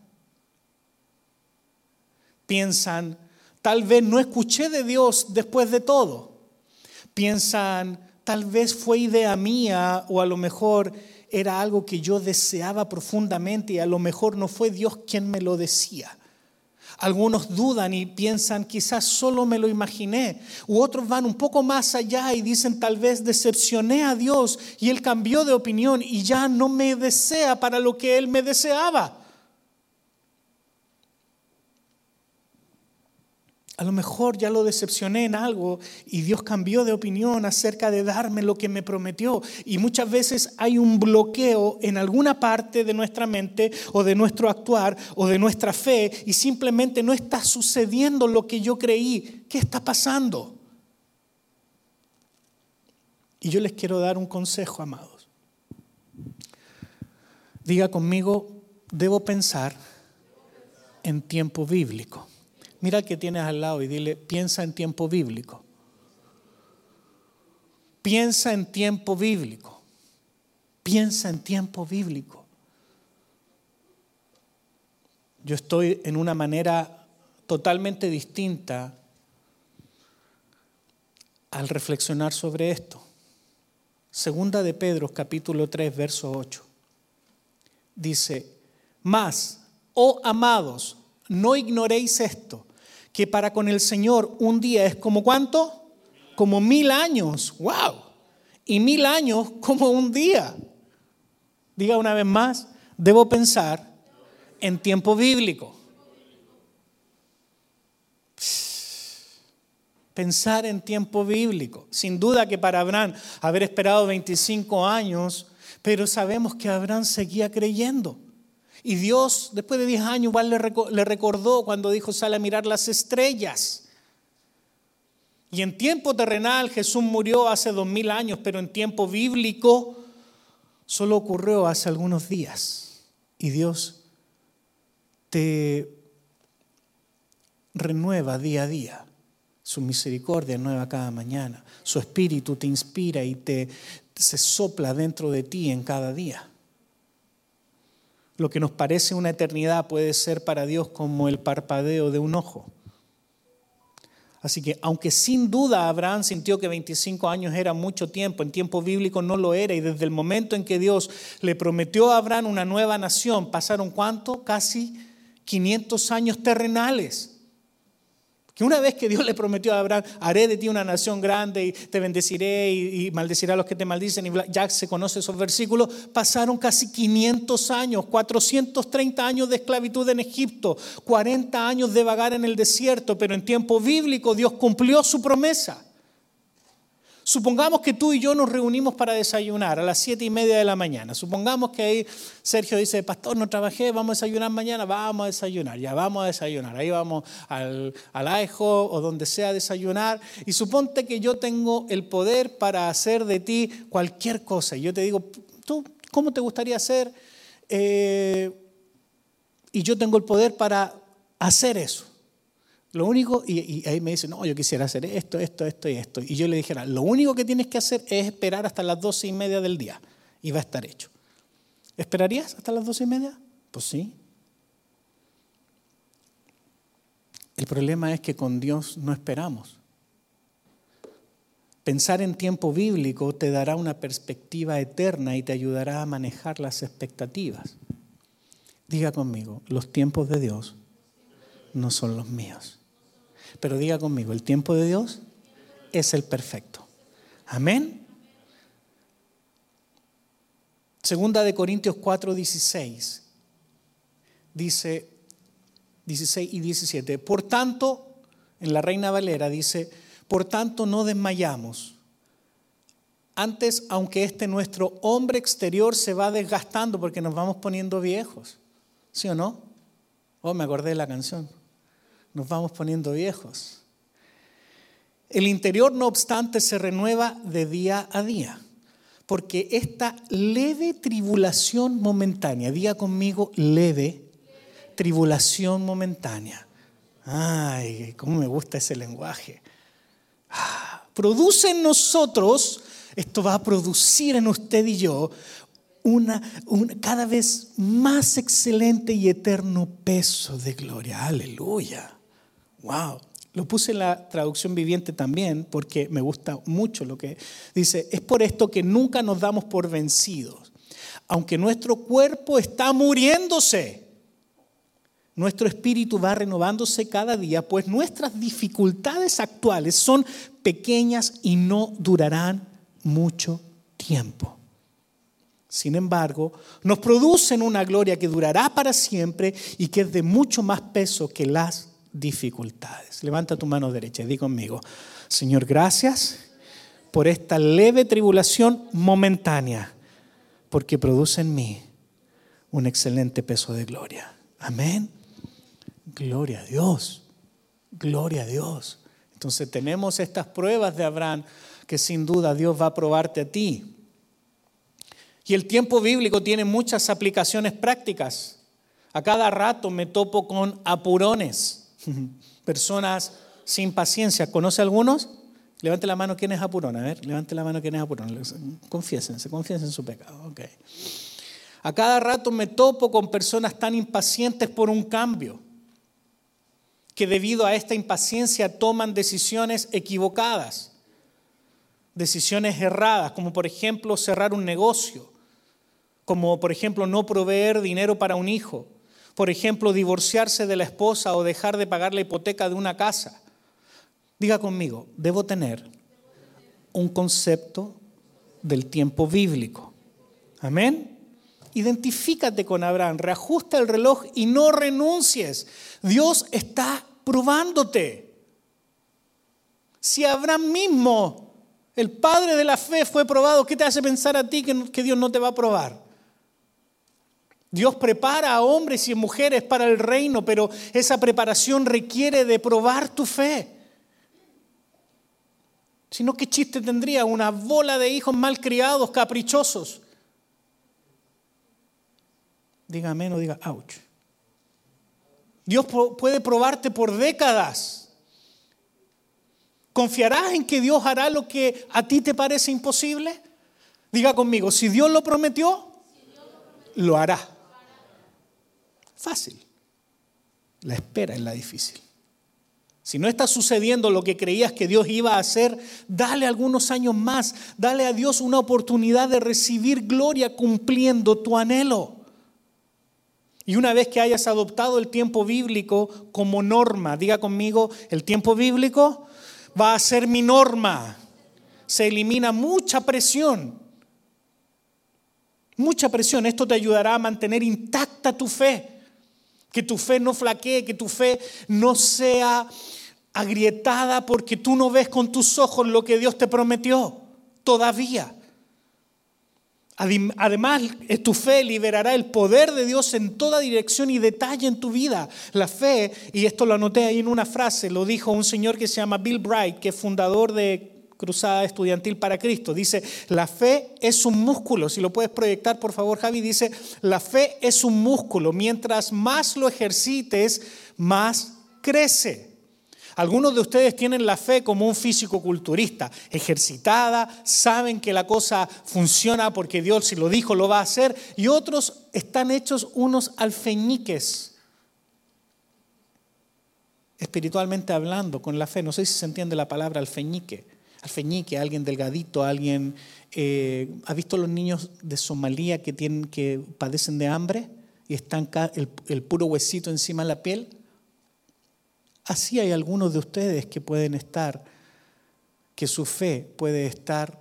Piensan, tal vez no escuché de Dios después de todo. Piensan, tal vez fue idea mía o a lo mejor era algo que yo deseaba profundamente y a lo mejor no fue Dios quien me lo decía. Algunos dudan y piensan, quizás solo me lo imaginé. U otros van un poco más allá y dicen, tal vez decepcioné a Dios y Él cambió de opinión y ya no me desea para lo que Él me deseaba. A lo mejor ya lo decepcioné en algo y Dios cambió de opinión acerca de darme lo que me prometió. Y muchas veces hay un bloqueo en alguna parte de nuestra mente o de nuestro actuar o de nuestra fe y simplemente no está sucediendo lo que yo creí. ¿Qué está pasando? Y yo les quiero dar un consejo, amados. Diga conmigo, debo pensar en tiempo bíblico. Mira al que tienes al lado y dile, piensa en tiempo bíblico. Piensa en tiempo bíblico. Piensa en tiempo bíblico. Yo estoy en una manera totalmente distinta al reflexionar sobre esto. Segunda de Pedro, capítulo 3, verso 8. Dice, más, oh amados, no ignoréis esto, que para con el Señor un día es como cuánto? Como mil años. ¡Wow! Y mil años como un día. Diga una vez más, debo pensar en tiempo bíblico. Pensar en tiempo bíblico. Sin duda que para Abraham haber esperado 25 años, pero sabemos que Abraham seguía creyendo. Y Dios, después de 10 años, igual le recordó cuando dijo, sale a mirar las estrellas. Y en tiempo terrenal Jesús murió hace dos mil años, pero en tiempo bíblico solo ocurrió hace algunos días. Y Dios te renueva día a día. Su misericordia nueva cada mañana. Su espíritu te inspira y te se sopla dentro de ti en cada día. Lo que nos parece una eternidad puede ser para Dios como el parpadeo de un ojo. Así que aunque sin duda Abraham sintió que 25 años era mucho tiempo, en tiempo bíblico no lo era y desde el momento en que Dios le prometió a Abraham una nueva nación, pasaron cuánto? Casi 500 años terrenales. Que una vez que Dios le prometió a Abraham, haré de ti una nación grande y te bendeciré y, maldeciré a los que te maldicen, y ya se conoce esos versículos, pasaron casi 500 años, 430 años de esclavitud en Egipto, 40 años de vagar en el desierto, pero en tiempo bíblico Dios cumplió su promesa. Supongamos que tú y yo nos reunimos para desayunar a las siete y media de la mañana. Supongamos que ahí Sergio dice, pastor, no trabajé, vamos a desayunar mañana, vamos a desayunar, ya vamos a desayunar. Ahí vamos al, al o donde sea a desayunar. Y suponte que yo tengo el poder para hacer de ti cualquier cosa. Y yo te digo, ¿tú cómo te gustaría hacer? Eh, y yo tengo el poder para hacer eso. Lo único, y, ahí me dice, no, yo quisiera hacer esto, esto, esto y esto. Y yo le dijera, lo único que tienes que hacer es esperar hasta las doce y media del día y va a estar hecho. ¿Esperarías hasta las doce y media? Pues sí. El problema es que con Dios no esperamos. Pensar en tiempo bíblico te dará una perspectiva eterna y te ayudará a manejar las expectativas. Diga conmigo, los tiempos de Dios no son los míos. Pero diga conmigo, el tiempo de Dios es el perfecto. Amén. Segunda de Corintios 4, 16. Dice 16 y 17. Por tanto, en la Reina Valera dice, por tanto no desmayamos. Antes, aunque este nuestro hombre exterior se va desgastando porque nos vamos poniendo viejos. ¿Sí o no? Oh, me acordé de la canción nos vamos poniendo viejos. El interior, no obstante, se renueva de día a día, porque esta leve tribulación momentánea, diga conmigo leve tribulación momentánea. Ay, cómo me gusta ese lenguaje. Ah, produce en nosotros, esto va a producir en usted y yo una, cada vez más excelente y eterno peso de gloria. Aleluya. Wow. Lo puse en la traducción viviente también porque me gusta mucho lo que dice. Es por esto que nunca nos damos por vencidos. Aunque nuestro cuerpo está muriéndose, nuestro espíritu va renovándose cada día, pues nuestras dificultades actuales son pequeñas y no durarán mucho tiempo. Sin embargo, nos producen una gloria que durará para siempre y que es de mucho más peso que las dificultades. Levanta tu mano derecha y di conmigo, Señor, gracias por esta leve tribulación momentánea, porque produce en mí un excelente peso de gloria. Amén. Gloria a Dios. Gloria a Dios. Entonces tenemos estas pruebas de Abraham que sin duda Dios va a probarte a ti. Y el tiempo bíblico tiene muchas aplicaciones prácticas. A cada rato me topo con apurones, personas sin paciencia. ¿Conoce algunos? Levante la mano quién es apurón. A ver, levante la mano quién es apurón. Confiésense, confiesen su pecado. Okay. A cada rato me topo con personas tan impacientes por un cambio, que debido a esta impaciencia toman decisiones equivocadas, decisiones erradas, como por ejemplo cerrar un negocio, como por ejemplo no proveer dinero para un hijo, por ejemplo divorciarse de la esposa o dejar de pagar la hipoteca de una casa. Diga conmigo, debo tener un concepto del tiempo bíblico. Amén. Identifícate con Abraham, reajusta el reloj y no renuncies. Dios está probándote. Si Abraham mismo, el padre de la fe, fue probado, ¿qué te hace pensar a ti que, Dios no te va a probar? Dios prepara a hombres y mujeres para el reino, pero esa preparación requiere de probar tu fe. Si no, ¿qué chiste tendría una bola de hijos mal criados, caprichosos? Diga amén o diga ouch. Dios puede probarte por décadas. ¿Confiarás en que Dios hará lo que a ti te parece imposible? Diga conmigo, si Dios lo prometió, lo hará. Fácil. La espera es la difícil. Si no está sucediendo lo que creías que Dios iba a hacer, dale algunos años más. Dale a Dios una oportunidad de recibir gloria cumpliendo tu anhelo. Y una vez que hayas adoptado el tiempo bíblico como norma, diga conmigo, el tiempo bíblico va a ser mi norma. Se elimina mucha presión. Mucha presión. Esto te ayudará a mantener intacta tu fe. Que tu fe no flaquee, que tu fe no sea agrietada porque tú no ves con tus ojos lo que Dios te prometió todavía. Además, tu fe liberará el poder de Dios en toda dirección y detalle en tu vida. La fe, y esto lo anoté ahí en una frase, lo dijo un señor que se llama Bill Bright, que es fundador de Cruzada Estudiantil para Cristo. Dice, la fe es un músculo. Si lo puedes proyectar, por favor, Javi, dice, la fe es un músculo. Mientras más lo ejercites, más crece. Algunos de ustedes tienen la fe como un físico culturista, ejercitada, saben que la cosa funciona porque Dios si lo dijo lo va a hacer, y otros están hechos unos alfeñiques, espiritualmente hablando, con la fe. No sé si se entiende la palabra alfeñique. Alfeñique, alguien delgadito, alguien... Eh, ¿Ha visto los niños de Somalia que, tienen, que padecen de hambre y están el, el puro huesito encima de la piel? Así hay algunos de ustedes que pueden estar, que su fe puede estar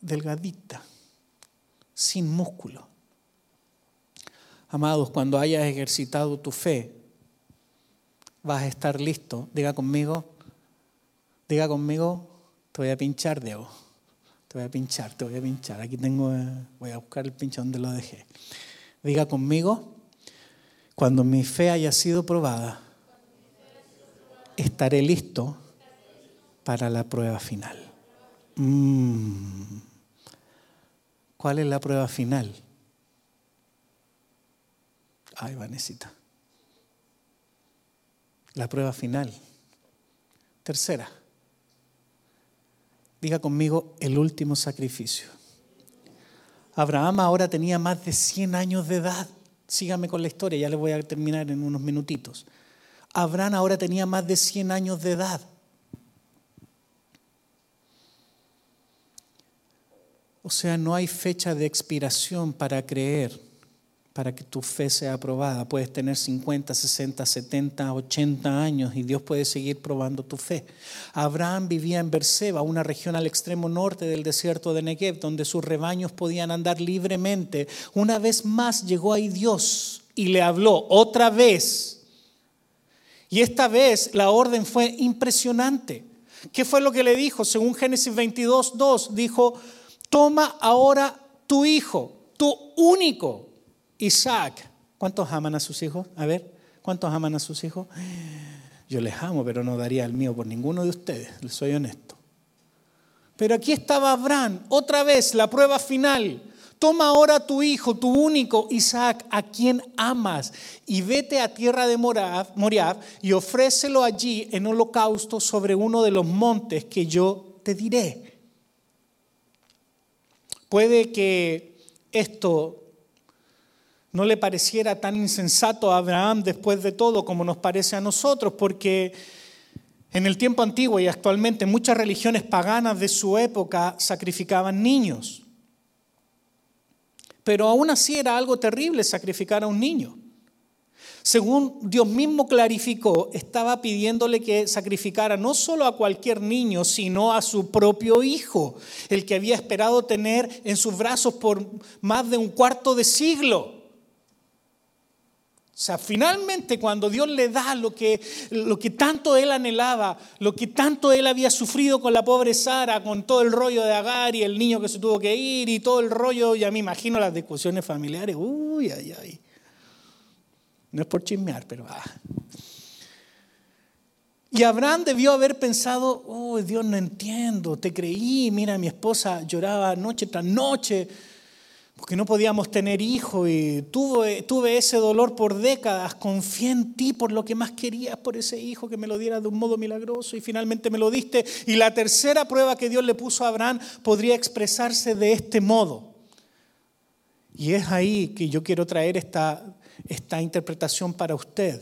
delgadita, sin músculo. Amados, cuando hayas ejercitado tu fe, vas a estar listo. Diga conmigo, diga conmigo, te voy a pinchar, Diego. Te voy a pinchar, te voy a pinchar. Aquí tengo, eh, voy a buscar el pincho donde lo dejé. Diga conmigo, cuando mi fe haya sido probada, estaré listo para la prueba final. Mm. ¿Cuál es la prueba final? Ay, Vanesita. La prueba final. Tercera. Diga conmigo el último sacrificio. Abraham ahora tenía más de 100 años de edad. Sígame con la historia, ya le voy a terminar en unos minutitos. Abraham ahora tenía más de 100 años de edad. O sea, no hay fecha de expiración para creer, para que tu fe sea aprobada. Puedes tener 50, 60, 70, 80 años y Dios puede seguir probando tu fe. Abraham vivía en Berseba, una región al extremo norte del desierto de Negev, donde sus rebaños podían andar libremente. Una vez más llegó ahí Dios y le habló otra vez y esta vez la orden fue impresionante. ¿Qué fue lo que le dijo? Según Génesis 22, 2, dijo, toma ahora tu hijo, tu único, Isaac. ¿Cuántos aman a sus hijos? A ver, ¿cuántos aman a sus hijos? Yo les amo, pero no daría el mío por ninguno de ustedes, les soy honesto. Pero aquí estaba Abraham, otra vez la prueba final. Toma ahora tu hijo, tu único Isaac, a quien amas, y vete a tierra de Moriab y ofrécelo allí en holocausto sobre uno de los montes que yo te diré. Puede que esto no le pareciera tan insensato a Abraham después de todo como nos parece a nosotros, porque en el tiempo antiguo y actualmente muchas religiones paganas de su época sacrificaban niños. Pero aún así era algo terrible sacrificar a un niño. Según Dios mismo clarificó, estaba pidiéndole que sacrificara no solo a cualquier niño, sino a su propio hijo, el que había esperado tener en sus brazos por más de un cuarto de siglo. O sea, finalmente cuando Dios le da lo que, lo que tanto él anhelaba, lo que tanto él había sufrido con la pobre Sara, con todo el rollo de Agar y el niño que se tuvo que ir y todo el rollo, ya me imagino las discusiones familiares, uy, ay, ay. No es por chismear, pero... Ah. Y Abraham debió haber pensado, oh Dios, no entiendo, te creí, mira, mi esposa lloraba noche tras noche porque no podíamos tener hijos y tuve, tuve ese dolor por décadas, confié en ti por lo que más querías, por ese hijo que me lo diera de un modo milagroso y finalmente me lo diste. Y la tercera prueba que Dios le puso a Abraham podría expresarse de este modo. Y es ahí que yo quiero traer esta, esta interpretación para usted.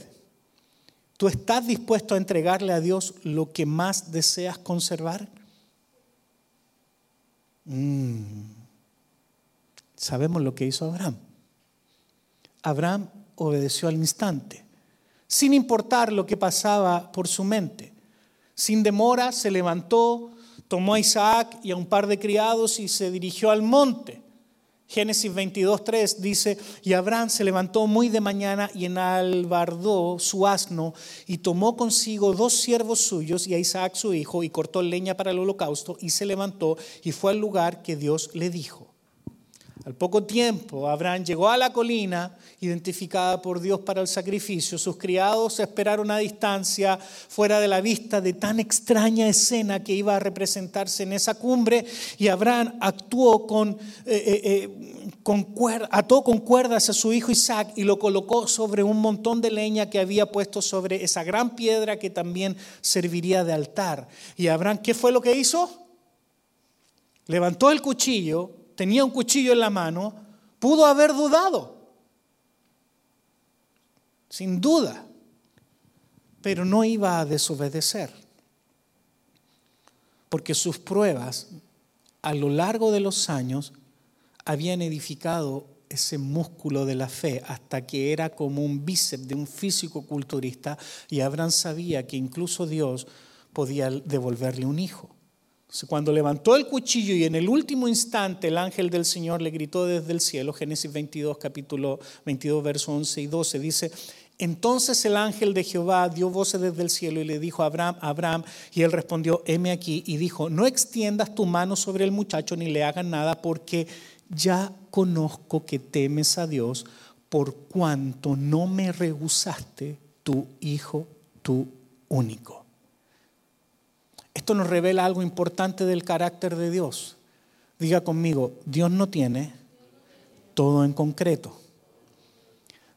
¿Tú estás dispuesto a entregarle a Dios lo que más deseas conservar? Mm. Sabemos lo que hizo Abraham. Abraham obedeció al instante, sin importar lo que pasaba por su mente. Sin demora se levantó, tomó a Isaac y a un par de criados y se dirigió al monte. Génesis 22.3 dice, y Abraham se levantó muy de mañana y enalbardó su asno y tomó consigo dos siervos suyos y a Isaac su hijo y cortó leña para el holocausto y se levantó y fue al lugar que Dios le dijo. Al poco tiempo, Abraham llegó a la colina identificada por Dios para el sacrificio. Sus criados esperaron a distancia, fuera de la vista de tan extraña escena que iba a representarse en esa cumbre. Y Abraham actuó con, eh, eh, eh, con ató con cuerdas a su hijo Isaac y lo colocó sobre un montón de leña que había puesto sobre esa gran piedra que también serviría de altar. Y Abraham, ¿qué fue lo que hizo? Levantó el cuchillo tenía un cuchillo en la mano, pudo haber dudado, sin duda, pero no iba a desobedecer, porque sus pruebas a lo largo de los años habían edificado ese músculo de la fe hasta que era como un bíceps de un físico culturista y Abraham sabía que incluso Dios podía devolverle un hijo. Cuando levantó el cuchillo y en el último instante el ángel del Señor le gritó desde el cielo, Génesis 22, capítulo 22, verso 11 y 12, dice, entonces el ángel de Jehová dio voces desde el cielo y le dijo a Abraham, Abraham, y él respondió, heme aquí, y dijo, no extiendas tu mano sobre el muchacho ni le hagas nada, porque ya conozco que temes a Dios, por cuanto no me rehusaste tu hijo, tu único. Esto nos revela algo importante del carácter de Dios. Diga conmigo, Dios no tiene todo en concreto.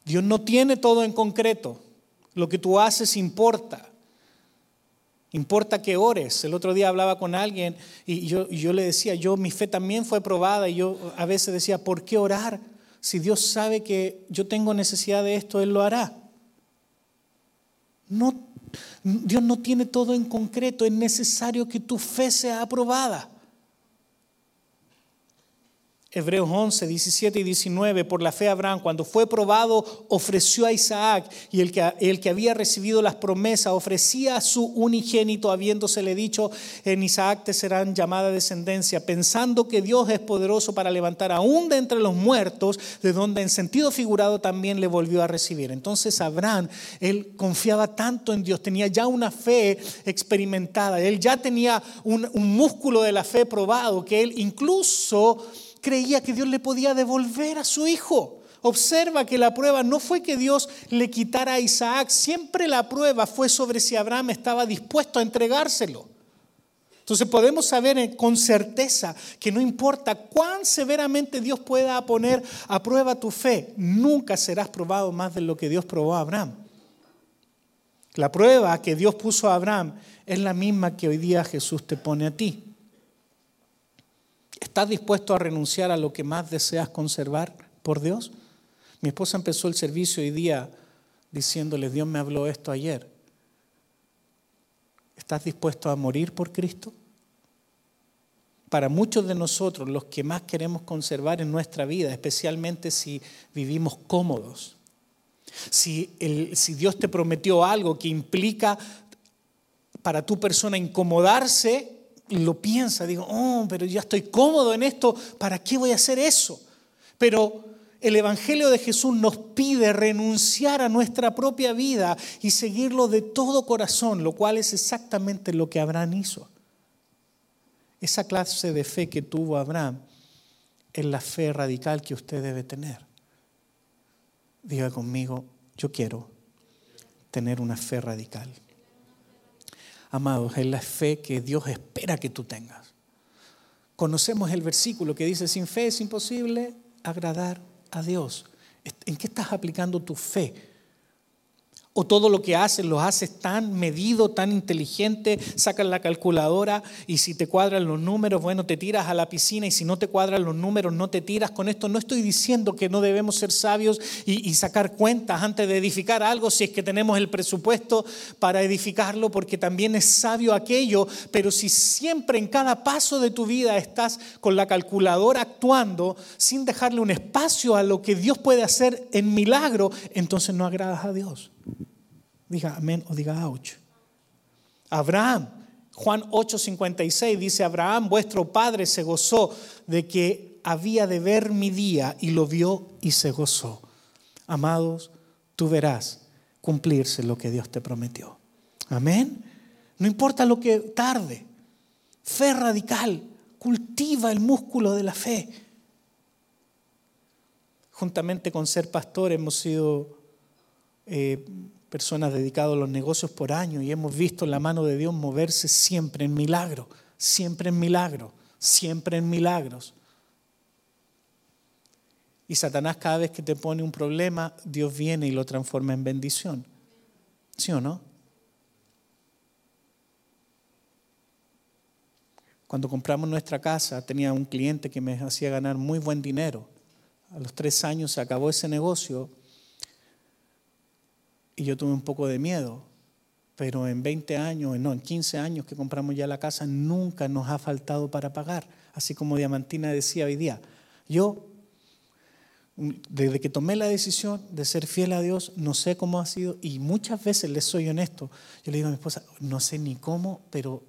Dios no tiene todo en concreto. Lo que tú haces importa. Importa que ores. El otro día hablaba con alguien y yo, le decía, yo mi fe también fue probada y yo a veces decía, ¿por qué orar? Si Dios sabe que yo tengo necesidad de esto, Él lo hará. No Dios no tiene todo en concreto, es necesario que tu fe sea aprobada. Hebreos 11, 17 y 19, por la fe Abraham, cuando fue probado, ofreció a Isaac y el que, el que había recibido las promesas ofrecía a su unigénito, habiéndosele dicho, en Isaac te serán llamada descendencia, pensando que Dios es poderoso para levantar aún de entre los muertos, de donde en sentido figurado también le volvió a recibir. Entonces Abraham, él confiaba tanto en Dios, tenía ya una fe experimentada, él ya tenía un, un músculo de la fe probado, que él incluso creía que Dios le podía devolver a su hijo. Observa que la prueba no fue que Dios le quitara a Isaac, siempre la prueba fue sobre si Abraham estaba dispuesto a entregárselo. Entonces podemos saber con certeza que no importa cuán severamente Dios pueda poner a prueba tu fe, nunca serás probado más de lo que Dios probó a Abraham. La prueba que Dios puso a Abraham es la misma que hoy día Jesús te pone a ti. ¿Estás dispuesto a renunciar a lo que más deseas conservar por Dios? Mi esposa empezó el servicio hoy día diciéndole, Dios me habló esto ayer. ¿Estás dispuesto a morir por Cristo? Para muchos de nosotros, los que más queremos conservar en nuestra vida, especialmente si vivimos cómodos, si, si Dios te prometió algo que implica para tu persona incomodarse, lo piensa, digo, oh, pero ya estoy cómodo en esto, ¿para qué voy a hacer eso? Pero el Evangelio de Jesús nos pide renunciar a nuestra propia vida y seguirlo de todo corazón, lo cual es exactamente lo que Abraham hizo. Esa clase de fe que tuvo Abraham es la fe radical que usted debe tener. Diga conmigo, yo quiero tener una fe radical. Amados, es la fe que Dios espera que tú tengas. Conocemos el versículo que dice, sin fe es imposible agradar a Dios? ¿En qué estás aplicando tu fe? O todo lo que haces lo haces tan medido, tan inteligente, sacas la calculadora y si te cuadran los números, bueno, te tiras a la piscina y si no te cuadran los números, no te tiras. Con esto no estoy diciendo que no debemos ser sabios y, y sacar cuentas antes de edificar algo si es que tenemos el presupuesto para edificarlo, porque también es sabio aquello, pero si siempre en cada paso de tu vida estás con la calculadora actuando sin dejarle un espacio a lo que Dios puede hacer en milagro, entonces no agradas a Dios. Diga amén o diga ouch. Abraham, Juan 8:56 dice, Abraham, vuestro padre, se gozó de que había de ver mi día y lo vio y se gozó. Amados, tú verás cumplirse lo que Dios te prometió. Amén. No importa lo que tarde. Fe radical. Cultiva el músculo de la fe. Juntamente con ser pastor hemos sido eh, personas dedicadas a los negocios por años y hemos visto la mano de Dios moverse siempre en milagro, siempre en milagro, siempre en milagros. Y Satanás cada vez que te pone un problema, Dios viene y lo transforma en bendición. ¿Sí o no? Cuando compramos nuestra casa, tenía un cliente que me hacía ganar muy buen dinero. A los tres años se acabó ese negocio y yo tuve un poco de miedo, pero en 20 años, no, en 15 años que compramos ya la casa, nunca nos ha faltado para pagar. Así como Diamantina decía hoy día, yo, desde que tomé la decisión de ser fiel a Dios, no sé cómo ha sido, y muchas veces les soy honesto, yo le digo a mi esposa, no sé ni cómo, pero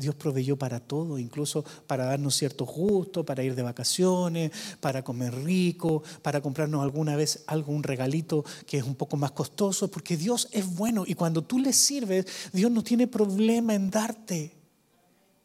Dios proveyó para todo, incluso para darnos ciertos gustos, para ir de vacaciones, para comer rico, para comprarnos alguna vez algún regalito que es un poco más costoso, porque Dios es bueno y cuando tú le sirves, Dios no tiene problema en darte,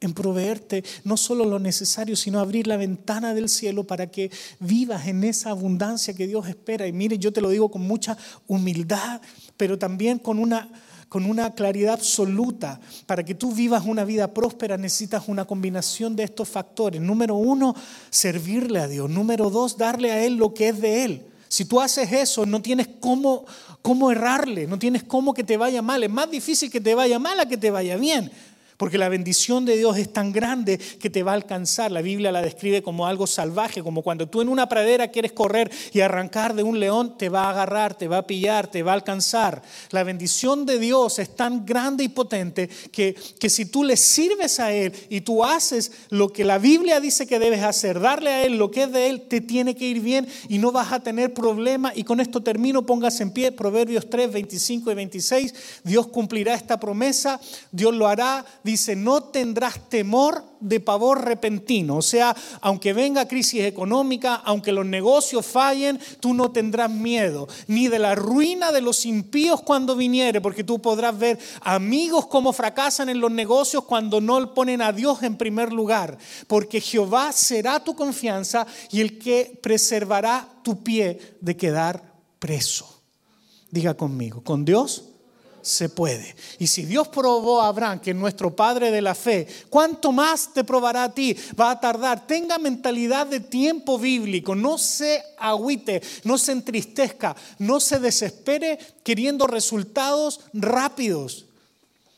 en proveerte no solo lo necesario, sino abrir la ventana del cielo para que vivas en esa abundancia que Dios espera. Y mire, yo te lo digo con mucha humildad, pero también con una con una claridad absoluta. Para que tú vivas una vida próspera necesitas una combinación de estos factores. Número uno, servirle a Dios. Número dos, darle a Él lo que es de Él. Si tú haces eso, no tienes cómo, cómo errarle, no tienes cómo que te vaya mal. Es más difícil que te vaya mal a que te vaya bien. Porque la bendición de Dios es tan grande que te va a alcanzar. La Biblia la describe como algo salvaje, como cuando tú en una pradera quieres correr y arrancar de un león, te va a agarrar, te va a pillar, te va a alcanzar. La bendición de Dios es tan grande y potente que, que si tú le sirves a Él y tú haces lo que la Biblia dice que debes hacer, darle a Él lo que es de Él, te tiene que ir bien y no vas a tener problema. Y con esto termino, póngase en pie, Proverbios 3, 25 y 26. Dios cumplirá esta promesa, Dios lo hará dice, no tendrás temor de pavor repentino. O sea, aunque venga crisis económica, aunque los negocios fallen, tú no tendrás miedo, ni de la ruina de los impíos cuando viniere, porque tú podrás ver amigos como fracasan en los negocios cuando no ponen a Dios en primer lugar, porque Jehová será tu confianza y el que preservará tu pie de quedar preso. Diga conmigo, con Dios se puede. Y si Dios probó a Abraham, que es nuestro padre de la fe, ¿cuánto más te probará a ti? Va a tardar. Tenga mentalidad de tiempo bíblico. No se agüite, no se entristezca, no se desespere queriendo resultados rápidos.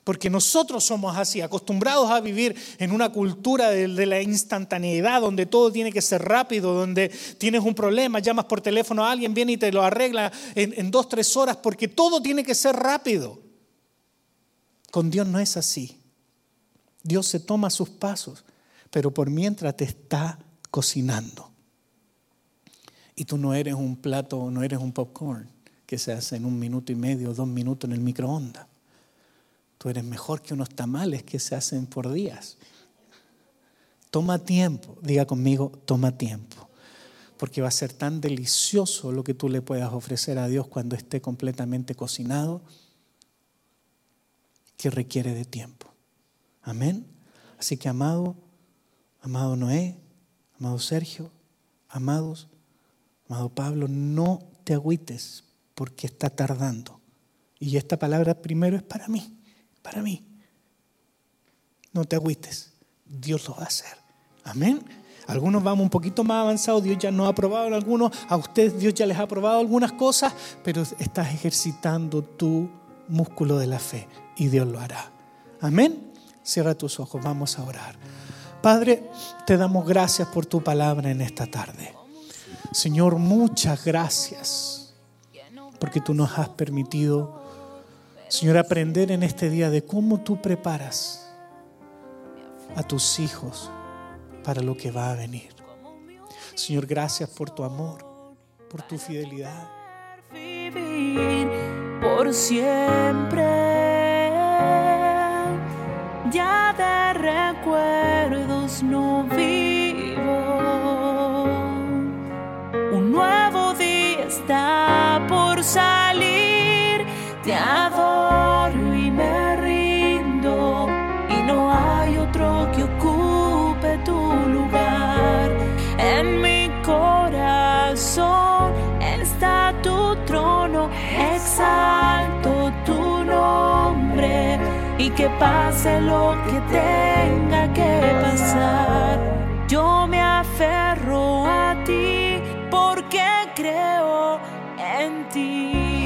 Porque nosotros somos así, acostumbrados a vivir en una cultura de, la instantaneidad, donde todo tiene que ser rápido, donde tienes un problema, llamas por teléfono a alguien, viene y te lo arregla en, en dos, tres horas, porque todo tiene que ser rápido. Con Dios no es así. Dios se toma sus pasos, pero por mientras te está cocinando. Y tú no eres un plato, no eres un popcorn que se hace en un minuto y medio, dos minutos en el microondas. Tú eres mejor que unos tamales que se hacen por días. Toma tiempo, diga conmigo, toma tiempo. Porque va a ser tan delicioso lo que tú le puedas ofrecer a Dios cuando esté completamente cocinado que requiere de tiempo. Amén. Así que amado, amado Noé, amado Sergio, amados, amado Pablo, no te agüites porque está tardando. Y esta palabra primero es para mí para mí. No te agüites, Dios lo va a hacer. Amén. Algunos vamos un poquito más avanzados, Dios ya nos ha aprobado algunos, a ustedes Dios ya les ha aprobado algunas cosas, pero estás ejercitando tu músculo de la fe y Dios lo hará. Amén. Cierra tus ojos, vamos a orar. Padre, te damos gracias por tu palabra en esta tarde. Señor, muchas gracias porque tú nos has permitido Señor, aprender en este día de cómo tú preparas a tus hijos para lo que va a venir. Señor, gracias por tu amor, por tu fidelidad. por siempre, ya de recuerdos no vivo. Un nuevo día está por salir. Te adoro y me rindo y no hay otro que ocupe tu lugar. En mi corazón está tu trono, exalto tu nombre y que pase lo que tenga que pasar. Yo me aferro a ti porque creo en ti.